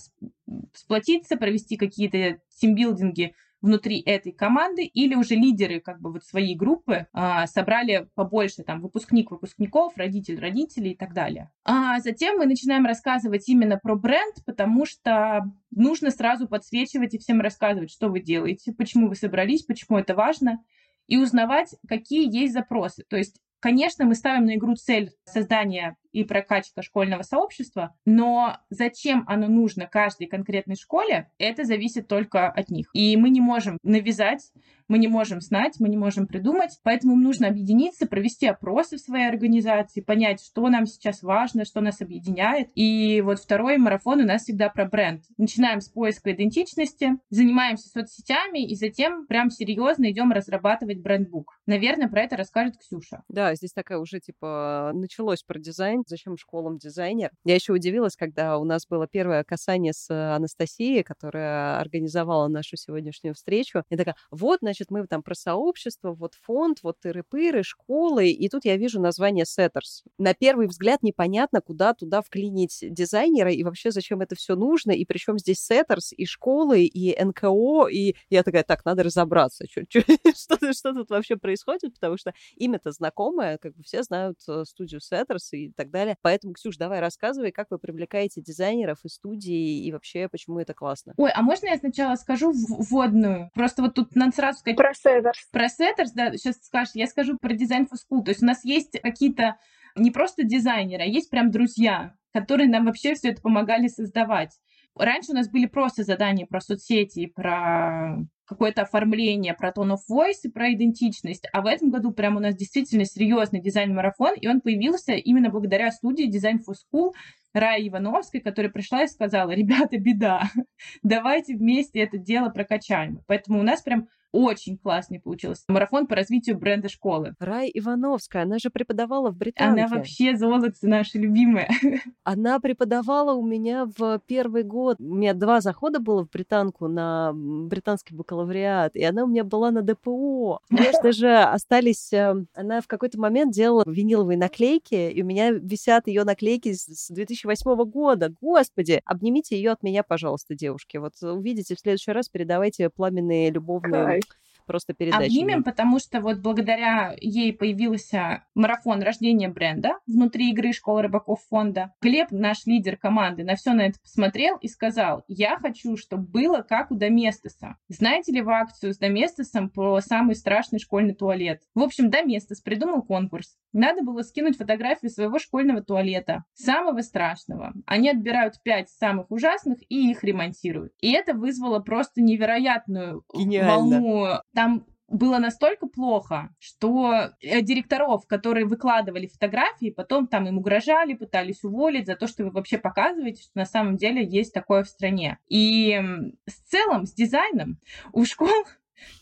сплотиться, провести какие-то тимбилдинги внутри этой команды, или уже лидеры как бы вот своей группы а, собрали побольше там выпускник выпускников, родитель родителей и так далее. А затем мы начинаем рассказывать именно про бренд, потому что нужно сразу подсвечивать и всем рассказывать, что вы делаете, почему вы собрались, почему это важно, и узнавать, какие есть запросы. То есть Конечно, мы ставим на игру цель создания и прокачка школьного сообщества, но зачем оно нужно каждой конкретной школе, это зависит только от них. И мы не можем навязать мы не можем знать, мы не можем придумать, поэтому им нужно объединиться, провести опросы в своей организации, понять, что нам сейчас важно, что нас объединяет. И вот второй марафон у нас всегда про бренд. Начинаем с поиска идентичности, занимаемся соцсетями и затем прям серьезно идем разрабатывать брендбук. Наверное, про это расскажет Ксюша. Да, здесь такая уже типа началось про дизайн, зачем школам дизайнер. Я еще удивилась, когда у нас было первое касание с Анастасией, которая организовала нашу сегодняшнюю встречу. Я такая, вот, значит, мы там про сообщество, вот фонд, вот тыры-пыры, школы, и тут я вижу название Setters. На первый взгляд непонятно, куда туда вклинить дизайнера, и вообще зачем это все нужно, и причем здесь Setters, и школы, и НКО, и я такая, так, надо разобраться, что тут вообще происходит, потому что имя-то знакомое, как бы все знают э, студию Setters и так так далее. Поэтому, Ксюш, давай рассказывай, как вы привлекаете дизайнеров и студии, и вообще, почему это классно. Ой, а можно я сначала скажу вводную? Просто вот тут надо сразу сказать... Про Setters. Про Setters, да, сейчас скажешь. Я скажу про дизайн for school. То есть у нас есть какие-то не просто дизайнеры, а есть прям друзья, которые нам вообще все это помогали создавать. Раньше у нас были просто задания про соцсети, про какое-то оформление, про tone of voice и про идентичность. А в этом году прям у нас действительно серьезный дизайн-марафон, и он появился именно благодаря студии Design for School, Раи Ивановской, которая пришла и сказала, ребята, беда, давайте вместе это дело прокачаем. Поэтому у нас прям очень классный получился. Марафон по развитию бренда школы. Рай Ивановская, она же преподавала в Британке. Она вообще золото наша любимая. Она преподавала у меня в первый год. У меня два захода было в Британку на британский бакалавриат, и она у меня была на ДПО. Конечно же, остались... Э, она в какой-то момент делала виниловые наклейки, и у меня висят ее наклейки с 2008 года. Господи, обнимите ее от меня, пожалуйста, девушки. Вот увидите в следующий раз, передавайте пламенные любовные просто передачи. Обнимем, потому что вот благодаря ей появился марафон рождения бренда внутри игры Школы рыбаков фонда. Глеб, наш лидер команды, на все на это посмотрел и сказал, я хочу, чтобы было как у Доместоса. Знаете ли вы акцию с Доместосом про самый страшный школьный туалет? В общем, Доместос придумал конкурс. Надо было скинуть фотографию своего школьного туалета, самого страшного. Они отбирают пять самых ужасных и их ремонтируют. И это вызвало просто невероятную Гениально. волну там было настолько плохо, что э, директоров, которые выкладывали фотографии, потом там им угрожали, пытались уволить за то, что вы вообще показываете, что на самом деле есть такое в стране. И с целым, с дизайном у школ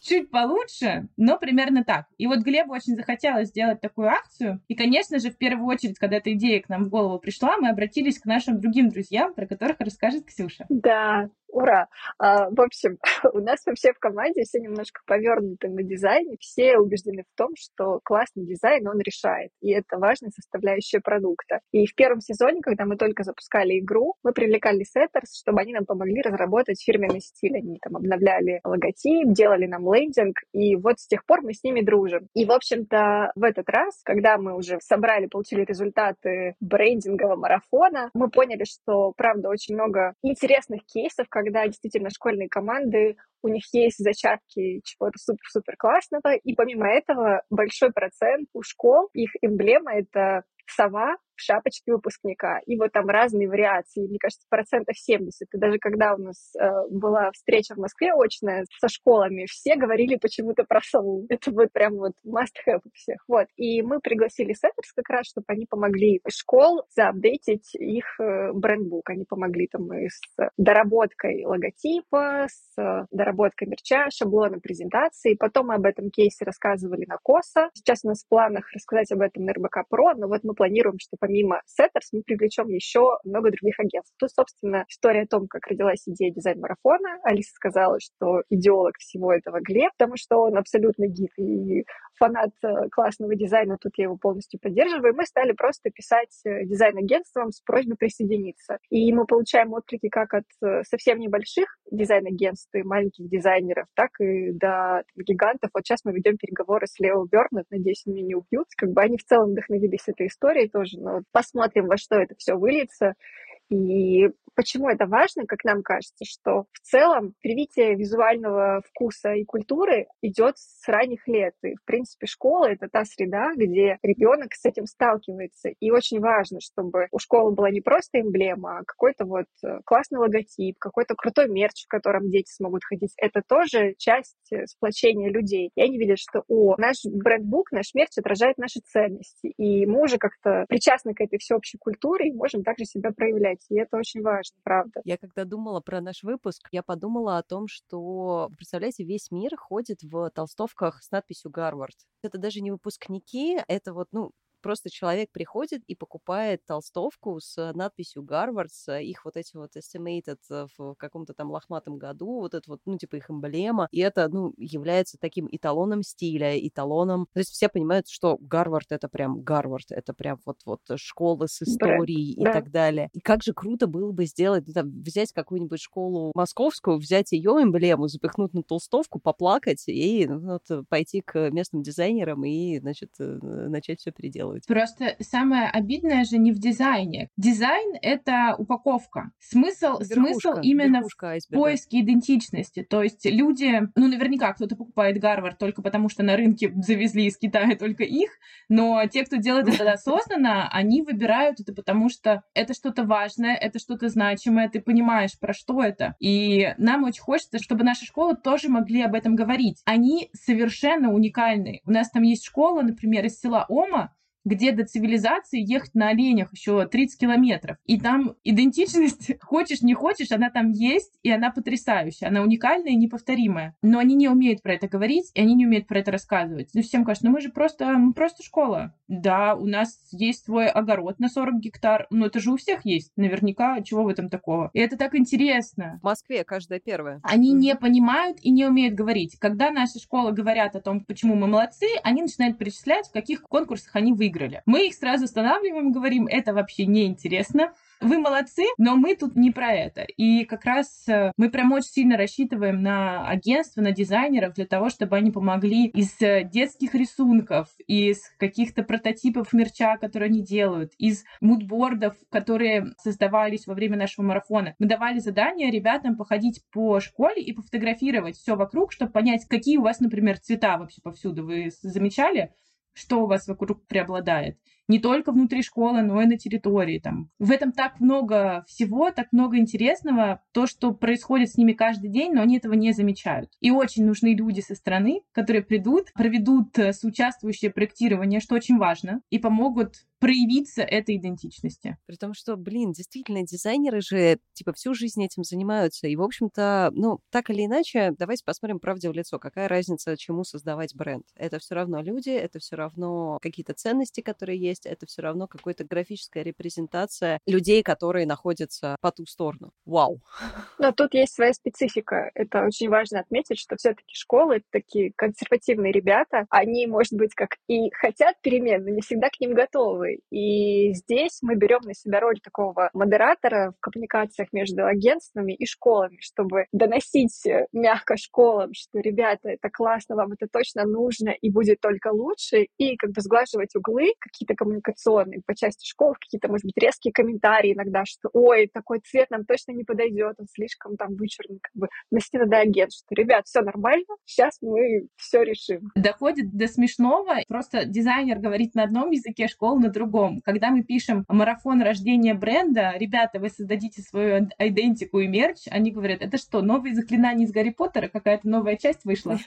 чуть получше, но примерно так. И вот Глебу очень захотелось сделать такую акцию. И, конечно же, в первую очередь, когда эта идея к нам в голову пришла, мы обратились к нашим другим друзьям, про которых расскажет Ксюша. Да, Ура! А, в общем, у нас вообще в команде все немножко повернуты на дизайне, все убеждены в том, что классный дизайн он решает, и это важная составляющая продукта. И в первом сезоне, когда мы только запускали игру, мы привлекали сеттерс, чтобы они нам помогли разработать фирменный стиль. Они там обновляли логотип, делали нам лендинг, и вот с тех пор мы с ними дружим. И, в общем-то, в этот раз, когда мы уже собрали, получили результаты брендингового марафона, мы поняли, что, правда, очень много интересных кейсов, когда действительно школьные команды, у них есть зачатки чего-то супер-супер классного, и помимо этого большой процент у школ, их эмблема — это сова в шапочке выпускника. И вот там разные вариации, мне кажется, процентов 70. И даже когда у нас э, была встреча в Москве очная со школами, все говорили почему-то про сову. Это вот прям вот must-have у всех. Вот. И мы пригласили сеттерс как раз, чтобы они помогли школ заапдейтить их э, брендбук. Они помогли там и с доработкой логотипа, с доработкой мерча, шаблона презентации. Потом мы об этом кейсе рассказывали на КОСа. Сейчас у нас в планах рассказать об этом на РБК Про, но вот мы планируем, что помимо Setters мы привлечем еще много других агентств. Тут, собственно, история о том, как родилась идея дизайн-марафона. Алиса сказала, что идеолог всего этого Глеб, потому что он абсолютно гик и фанат э, классного дизайна, тут я его полностью поддерживаю. Мы стали просто писать э, дизайн-агентствам с просьбой присоединиться. И мы получаем отклики как от э, совсем небольших дизайн-агентств и маленьких дизайнеров, так и до гигантов. Вот сейчас мы ведем переговоры с Лео Бернет, надеюсь, меня не убьют. Как бы они в целом вдохновились этой историей тоже, но посмотрим, во что это все выльется. И почему это важно, как нам кажется, что в целом привитие визуального вкуса и культуры идет с ранних лет. И, в принципе, школа — это та среда, где ребенок с этим сталкивается. И очень важно, чтобы у школы была не просто эмблема, а какой-то вот э, классный логотип, какой-то крутой мерч, в котором дети смогут ходить. Это тоже часть э, сплочения людей. И они видят, что, о, наш брендбук, наш мерч отражает наши ценности. И мы уже как-то причастны к этой всеобщей культуре и можем также себя проявлять и это очень важно, правда. Я когда думала про наш выпуск, я подумала о том, что, представляете, весь мир ходит в толстовках с надписью «Гарвард». Это даже не выпускники, это вот, ну, просто человек приходит и покупает толстовку с надписью Гарвард, их вот эти вот estimated э, в каком-то там лохматом году, вот это вот, ну, типа их эмблема, и это, ну, является таким эталоном стиля, эталоном, то есть все понимают, что Гарвард это прям Гарвард, это прям вот-вот школа с историей да, и да. так далее. И как же круто было бы сделать, ну, там, взять какую-нибудь школу московскую, взять ее эмблему, запихнуть на толстовку, поплакать и ну, вот, пойти к местным дизайнерам и, значит, э, начать все переделывать делать. Просто самое обидное же не в дизайне. Дизайн — это упаковка. Смысл, Верхушка, смысл именно в верхушка айсберга. поиске идентичности. То есть люди, ну, наверняка кто-то покупает Гарвард только потому, что на рынке завезли из Китая только их, но те, кто делает это осознанно, они выбирают это потому, что это что-то важное, это что-то значимое, ты понимаешь, про что это. И нам очень хочется, чтобы наши школы тоже могли об этом говорить. Они совершенно уникальны. У нас там есть школа, например, из села Ома, где до цивилизации ехать на оленях еще 30 километров. И там идентичность, хочешь, не хочешь, она там есть, и она потрясающая, она уникальная и неповторимая. Но они не умеют про это говорить, и они не умеют про это рассказывать. Ну, всем кажется, ну мы же просто, мы просто школа. Да, у нас есть свой огород на 40 гектар, но это же у всех есть, наверняка, чего в этом такого. И это так интересно. В Москве каждая первая. Они не понимают и не умеют говорить. Когда наши школы говорят о том, почему мы молодцы, они начинают перечислять, в каких конкурсах они выиграли выиграли. Мы их сразу останавливаем, говорим, это вообще неинтересно, вы молодцы, но мы тут не про это. И как раз э, мы прям очень сильно рассчитываем на агентство, на дизайнеров для того, чтобы они помогли из э, детских рисунков, из каких-то прототипов мерча, которые они делают, из мудбордов, которые создавались во время нашего марафона. Мы давали задание ребятам походить по школе и пофотографировать все вокруг, чтобы понять, какие у вас, например, цвета вообще повсюду. Вы замечали? Что у вас вокруг преобладает не только внутри школы, но и на территории. Там. В этом так много всего, так много интересного, то, что происходит с ними каждый день, но они этого не замечают. И очень нужны люди со стороны, которые придут, проведут э, соучаствующее проектирование, что очень важно, и помогут проявиться этой идентичности. При том, что, блин, действительно, дизайнеры же, типа, всю жизнь этим занимаются. И, в общем-то, ну, так или иначе, давайте посмотрим правде в лицо. Какая разница, чему создавать бренд? Это все равно люди, это все равно какие-то ценности, которые есть, есть, это все равно какая-то графическая репрезентация людей, которые находятся по ту сторону. Вау. Но тут есть своя специфика. Это очень важно отметить, что все-таки школы такие консервативные ребята. Они, может быть, как и хотят перемен, но не всегда к ним готовы. И здесь мы берем на себя роль такого модератора в коммуникациях между агентствами и школами, чтобы доносить мягко школам, что, ребята, это классно, вам это точно нужно и будет только лучше, и как бы сглаживать углы, какие-то коммуникационные по части школ, какие-то, может быть, резкие комментарии иногда, что ой, такой цвет нам точно не подойдет, он слишком там вычурный, как бы донести до агент, что, ребят, все нормально, сейчас мы все решим. Доходит до смешного, просто дизайнер говорит на одном языке, школа на другом. Когда мы пишем марафон рождения бренда, ребята, вы создадите свою идентику и мерч, они говорят, это что, новые заклинания из Гарри Поттера, какая-то новая часть вышла?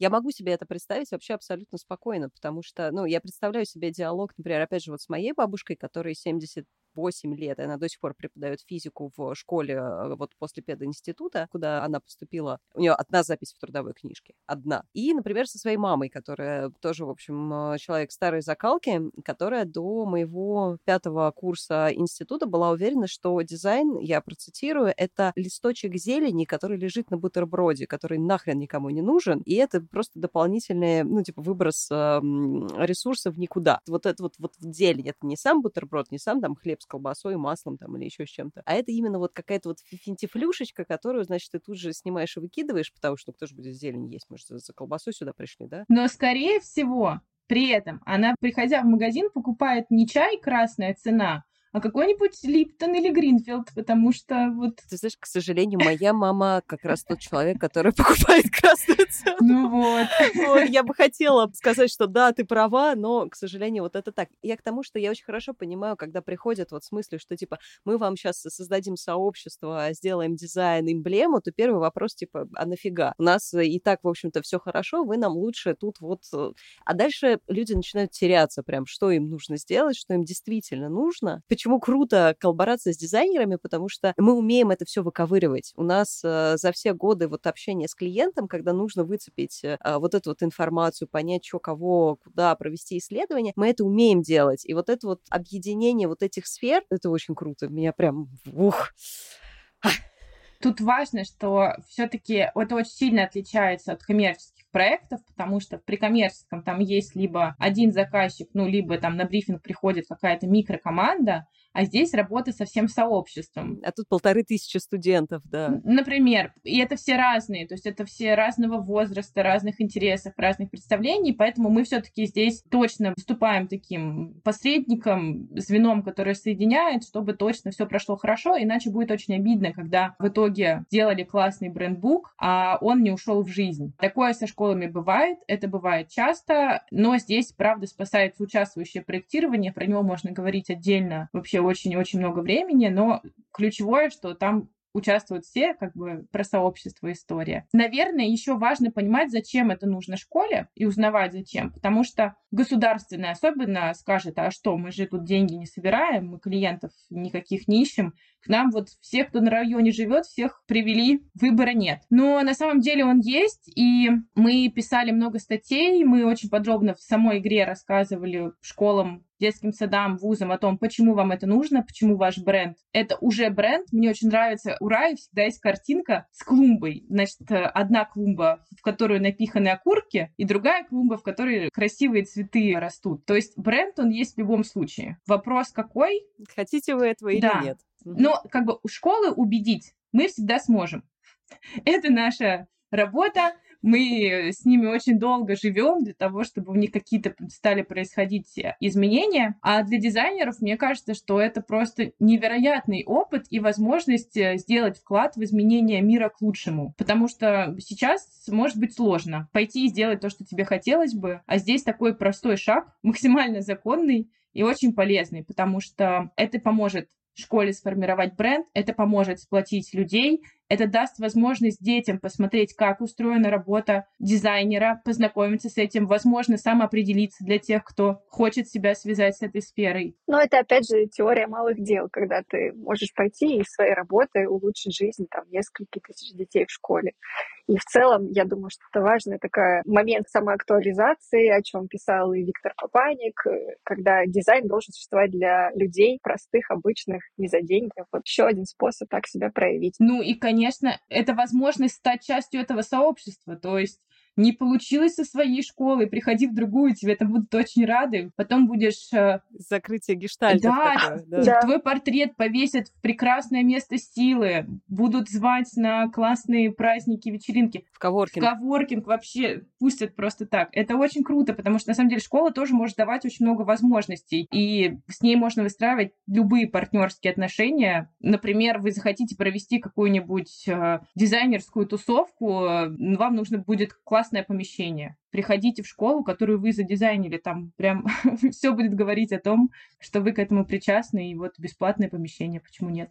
Я могу себе это представить вообще абсолютно спокойно, потому что, ну, я представляю себе диалог, например, опять же, вот с моей бабушкой, которой 70 8 лет, и она до сих пор преподает физику в школе э, вот после пединститута, куда она поступила. У нее одна запись в трудовой книжке. Одна. И, например, со своей мамой, которая тоже, в общем, э, человек старой закалки, которая до моего пятого курса института была уверена, что дизайн, я процитирую, это листочек зелени, который лежит на бутерброде, который нахрен никому не нужен, и это просто дополнительный, ну, типа, выброс э, ресурсов никуда. Вот это вот, вот зелень, это не сам бутерброд, не сам там хлеб с колбасой, маслом там или еще с чем-то. А это именно вот какая-то вот финтифлюшечка, которую, значит, ты тут же снимаешь и выкидываешь, потому что кто же будет зелень есть? Мы же за колбасой сюда пришли, да? Но, скорее всего, при этом она, приходя в магазин, покупает не чай красная цена, а какой-нибудь Липтон или Гринфилд, потому что вот... Ты знаешь, к сожалению, моя мама как раз тот человек, который покупает красную цену. Ну вот. Я бы хотела сказать, что да, ты права, но, к сожалению, вот это так. Я к тому, что я очень хорошо понимаю, когда приходят вот с мыслью, что типа мы вам сейчас создадим сообщество, сделаем дизайн, эмблему, то первый вопрос типа, а нафига? У нас и так, в общем-то, все хорошо, вы нам лучше тут вот... Э, а дальше люди начинают теряться прям, что им нужно сделать, что им действительно нужно, почему почему круто коллаборация с дизайнерами, потому что мы умеем это все выковыривать. У нас э, за все годы вот общения с клиентом, когда нужно выцепить э, вот эту вот информацию, понять, что, кого, куда провести исследование, мы это умеем делать. И вот это вот объединение вот этих сфер, это очень круто. Меня прям, ух, Тут важно, что все-таки это очень сильно отличается от коммерческих проектов, потому что при коммерческом там есть либо один заказчик, ну, либо там на брифинг приходит какая-то микрокоманда, а здесь работа со всем сообществом. А тут полторы тысячи студентов, да. Например, и это все разные, то есть это все разного возраста, разных интересов, разных представлений, поэтому мы все-таки здесь точно выступаем таким посредником, звеном, которое соединяет, чтобы точно все прошло хорошо, иначе будет очень обидно, когда в итоге делали классный брендбук, а он не ушел в жизнь. Такое со школами бывает, это бывает часто, но здесь, правда, спасает участвующее проектирование, про него можно говорить отдельно вообще очень-очень много времени, но ключевое, что там участвуют все, как бы про сообщество история. Наверное, еще важно понимать, зачем это нужно школе и узнавать зачем, потому что государственная особенно скажет, а что, мы же тут деньги не собираем, мы клиентов никаких не ищем, к нам вот всех, кто на районе живет, всех привели, выбора нет. Но на самом деле он есть, и мы писали много статей, мы очень подробно в самой игре рассказывали школам детским садам, вузам о том, почему вам это нужно, почему ваш бренд. Это уже бренд. Мне очень нравится у Раи всегда есть картинка с клумбой. Значит, одна клумба, в которую напиханы окурки, и другая клумба, в которой красивые цветы растут. То есть бренд, он есть в любом случае. Вопрос какой? Хотите вы этого или да. нет? Но как бы у школы убедить мы всегда сможем. Это наша работа. Мы с ними очень долго живем для того, чтобы у них какие-то стали происходить изменения. А для дизайнеров, мне кажется, что это просто невероятный опыт и возможность э, сделать вклад в изменение мира к лучшему. Потому что сейчас может быть сложно пойти и сделать то, что тебе хотелось бы. А здесь такой простой шаг, максимально законный и очень полезный, потому что это поможет школе сформировать бренд, это поможет сплотить людей, это даст возможность детям посмотреть, как устроена работа дизайнера, познакомиться с этим, возможно, сам определиться для тех, кто хочет себя связать с этой сферой. Но это, опять же, теория малых дел, когда ты можешь пойти и своей работой улучшить жизнь там нескольких тысяч детей в школе. И в целом, я думаю, что это важный такой момент самоактуализации, о чем писал и Виктор Папаник, э, когда дизайн должен существовать для людей простых, обычных, не за деньги. Вот еще один способ так себя проявить. Ну и, конечно, это возможность стать частью этого сообщества. То есть не получилось со своей школы, приходи в другую, тебе там будут очень рады. Потом будешь... Э, Закрытие гештальтов да, такое, да. да, твой портрет повесят в прекрасное место силы, будут звать на классные праздники, вечеринки. В коворкинг. В коворкинг вообще пустят просто так. Это очень круто, потому что, на самом деле, школа тоже может давать очень много возможностей, и с ней можно выстраивать любые партнерские отношения. Например, вы захотите провести какую-нибудь э, дизайнерскую тусовку, э, вам нужно будет класс классное помещение. Приходите в школу, которую вы задизайнили, там прям все будет говорить о том, что вы к этому причастны, и вот бесплатное помещение, почему нет?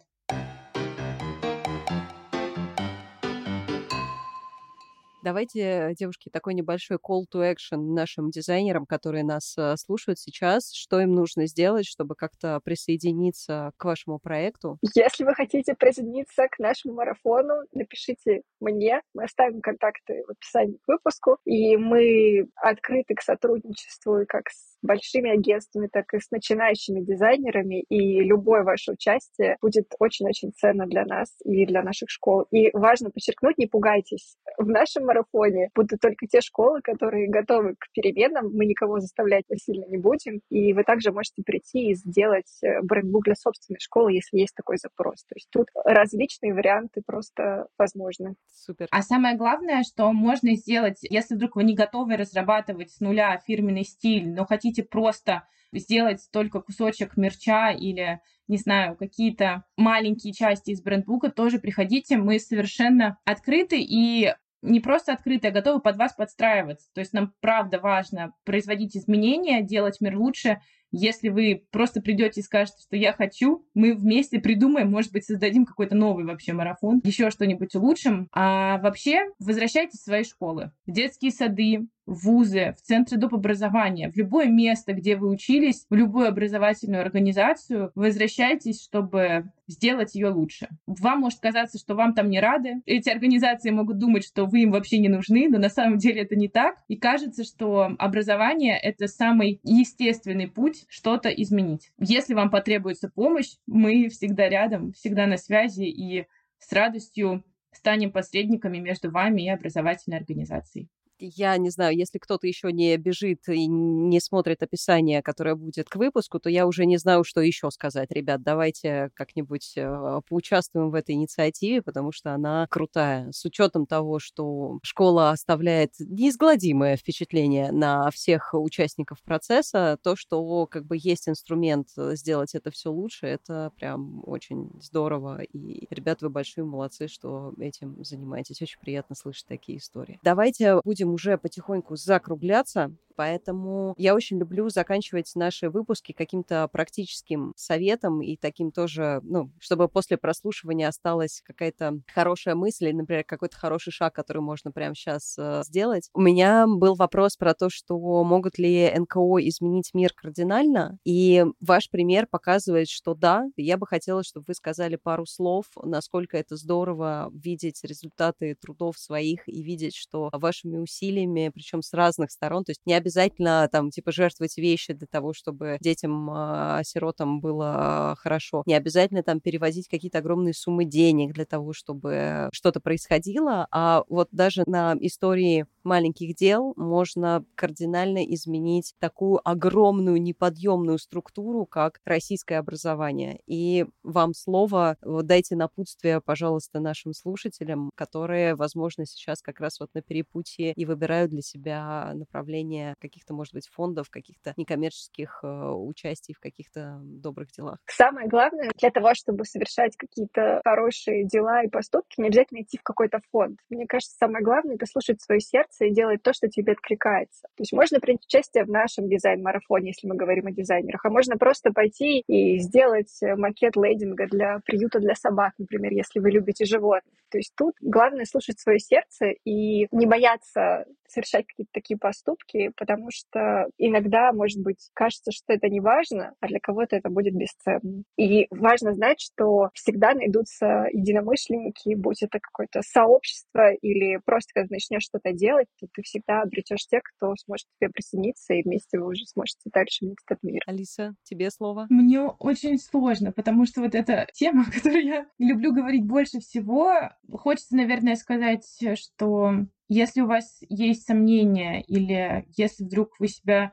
Давайте, девушки, такой небольшой call to action нашим дизайнерам, которые нас э, слушают сейчас. Что им нужно сделать, чтобы как-то присоединиться к вашему проекту? Если вы хотите присоединиться к нашему марафону, напишите мне. Мы оставим контакты в описании к выпуску. И мы открыты к сотрудничеству как с большими агентствами, так и с начинающими дизайнерами. И любое ваше участие будет очень-очень ценно для нас и для наших школ. И важно подчеркнуть, не пугайтесь. В нашем марафоне будут только те школы, которые готовы к переменам. Мы никого заставлять насильно не будем. И вы также можете прийти и сделать э, брендбук для собственной школы, если есть такой запрос. То есть тут различные варианты просто возможны. Супер. А самое главное, что можно сделать, если вдруг вы не готовы разрабатывать с нуля фирменный стиль, но хотите просто сделать только кусочек мерча или не знаю, какие-то маленькие части из брендбука, тоже приходите. Мы совершенно открыты и не просто открытые, а готовы под вас подстраиваться. То есть нам правда важно производить изменения, делать мир лучше. Если вы просто придете и скажете, что я хочу, мы вместе придумаем, может быть, создадим какой-то новый вообще марафон, еще что-нибудь улучшим. А вообще возвращайтесь в свои школы, в детские сады, вузы, в центры доп. образования, в любое место, где вы учились, в любую образовательную организацию, возвращайтесь, чтобы сделать ее лучше. Вам может казаться, что вам там не рады. Эти организации могут думать, что вы им вообще не нужны, но на самом деле это не так. И кажется, что образование — это самый естественный путь что-то изменить. Если вам потребуется помощь, мы всегда рядом, всегда на связи и с радостью станем посредниками между вами и образовательной организацией. Я не знаю, если кто-то еще не бежит и не смотрит описание, которое будет к выпуску, то я уже не знаю, что еще сказать. Ребят, давайте как-нибудь э, поучаствуем в этой инициативе, потому что она крутая. С учетом того, что школа оставляет неизгладимое впечатление на всех участников процесса, то, что как бы есть инструмент э, сделать это все лучше, это прям очень здорово. И, ребят, вы большие молодцы, что этим занимаетесь. Очень приятно слышать такие истории. Давайте будем уже потихоньку закругляться. Поэтому я очень люблю заканчивать наши выпуски каким-то практическим советом и таким тоже, ну, чтобы после прослушивания осталась какая-то хорошая мысль, например, какой-то хороший шаг, который можно прямо сейчас э, сделать. У меня был вопрос про то, что могут ли НКО изменить мир кардинально, и ваш пример показывает, что да, я бы хотела, чтобы вы сказали пару слов, насколько это здорово видеть результаты трудов своих и видеть, что вашими усилиями, причем с разных сторон, то есть не обязательно там типа жертвовать вещи для того, чтобы детям, а, сиротам было хорошо. Не обязательно там перевозить какие-то огромные суммы денег для того, чтобы что-то происходило, а вот даже на истории маленьких дел можно кардинально изменить такую огромную неподъемную структуру, как российское образование. И вам слово, вот дайте напутствие, пожалуйста, нашим слушателям, которые, возможно, сейчас как раз вот на перепутье и выбирают для себя направление каких-то, может быть, фондов, каких-то некоммерческих э, участий в каких-то добрых делах. Самое главное, для того, чтобы совершать какие-то хорошие дела и поступки, не обязательно идти в какой-то фонд. Мне кажется, самое главное — это слушать свое сердце и делать то, что тебе откликается. То есть можно принять участие в нашем дизайн-марафоне, если мы говорим о дизайнерах, а можно просто пойти и сделать макет лейдинга для приюта для собак, например, если вы любите животных. То есть тут главное слушать свое сердце и не бояться совершать какие-то такие поступки, потому что иногда, может быть, кажется, что это не важно, а для кого-то это будет бесценно. И важно знать, что всегда найдутся единомышленники, будь это какое-то сообщество или просто когда начнешь что-то делать, то ты всегда обретешь тех, кто сможет к тебе присоединиться, и вместе вы уже сможете дальше менять этот мир. Алиса, тебе слово. Мне очень сложно, потому что вот эта тема, которую я люблю говорить больше всего, хочется, наверное, сказать, что если у вас есть сомнения или если вдруг вы себя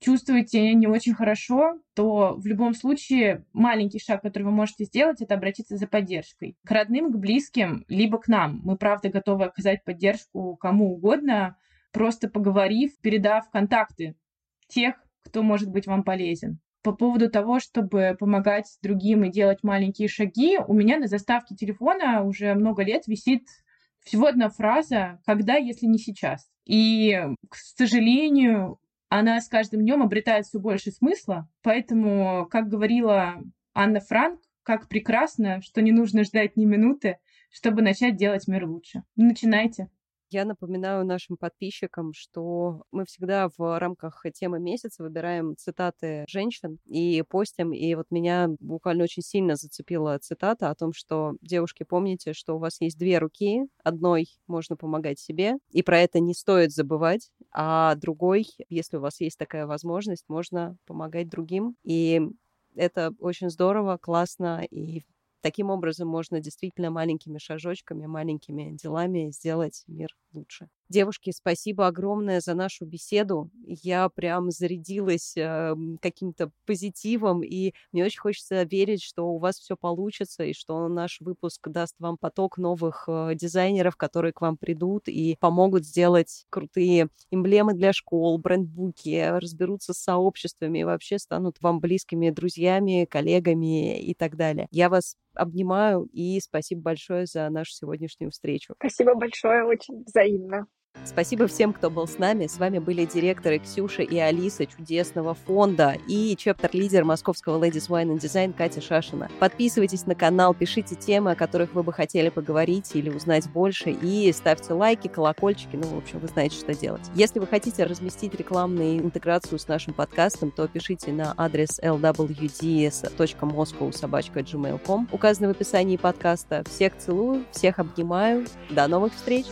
чувствуете не очень хорошо, то в любом случае маленький шаг, который вы можете сделать, это обратиться за поддержкой. К родным, к близким, либо к нам. Мы, правда, готовы оказать поддержку кому угодно, просто поговорив, передав контакты тех, кто может быть вам полезен. По поводу того, чтобы помогать другим и делать маленькие шаги, у меня на заставке телефона уже много лет висит всего одна фраза «когда, если не сейчас?». И, к сожалению, она с каждым днем обретает все больше смысла. Поэтому, как говорила Анна Франк, как прекрасно, что не нужно ждать ни минуты, чтобы начать делать мир лучше. Начинайте. Я напоминаю нашим подписчикам, что мы всегда в рамках темы месяца выбираем цитаты женщин и постим. И вот меня буквально очень сильно зацепила цитата о том, что, девушки, помните, что у вас есть две руки. Одной можно помогать себе, и про это не стоит забывать. А другой, если у вас есть такая возможность, можно помогать другим. И это очень здорово, классно, и Таким образом можно действительно маленькими шажочками, маленькими делами сделать мир лучше. Девушки, спасибо огромное за нашу беседу. Я прям зарядилась э, каким-то позитивом, и мне очень хочется верить, что у вас все получится, и что наш выпуск даст вам поток новых э, дизайнеров, которые к вам придут и помогут сделать крутые эмблемы для школ, брендбуки, разберутся с сообществами и вообще станут вам близкими друзьями, коллегами и так далее. Я вас обнимаю и спасибо большое за нашу сегодняшнюю встречу. Спасибо большое, очень взаимно. Спасибо всем, кто был с нами. С вами были директоры Ксюша и Алиса чудесного фонда и чептер-лидер московского Ladies Wine and Design Катя Шашина. Подписывайтесь на канал, пишите темы, о которых вы бы хотели поговорить или узнать больше, и ставьте лайки, колокольчики, ну, в общем, вы знаете, что делать. Если вы хотите разместить рекламную интеграцию с нашим подкастом, то пишите на адрес lwds.moscow.gmail.com, указанный в описании подкаста. Всех целую, всех обнимаю. До новых встреч!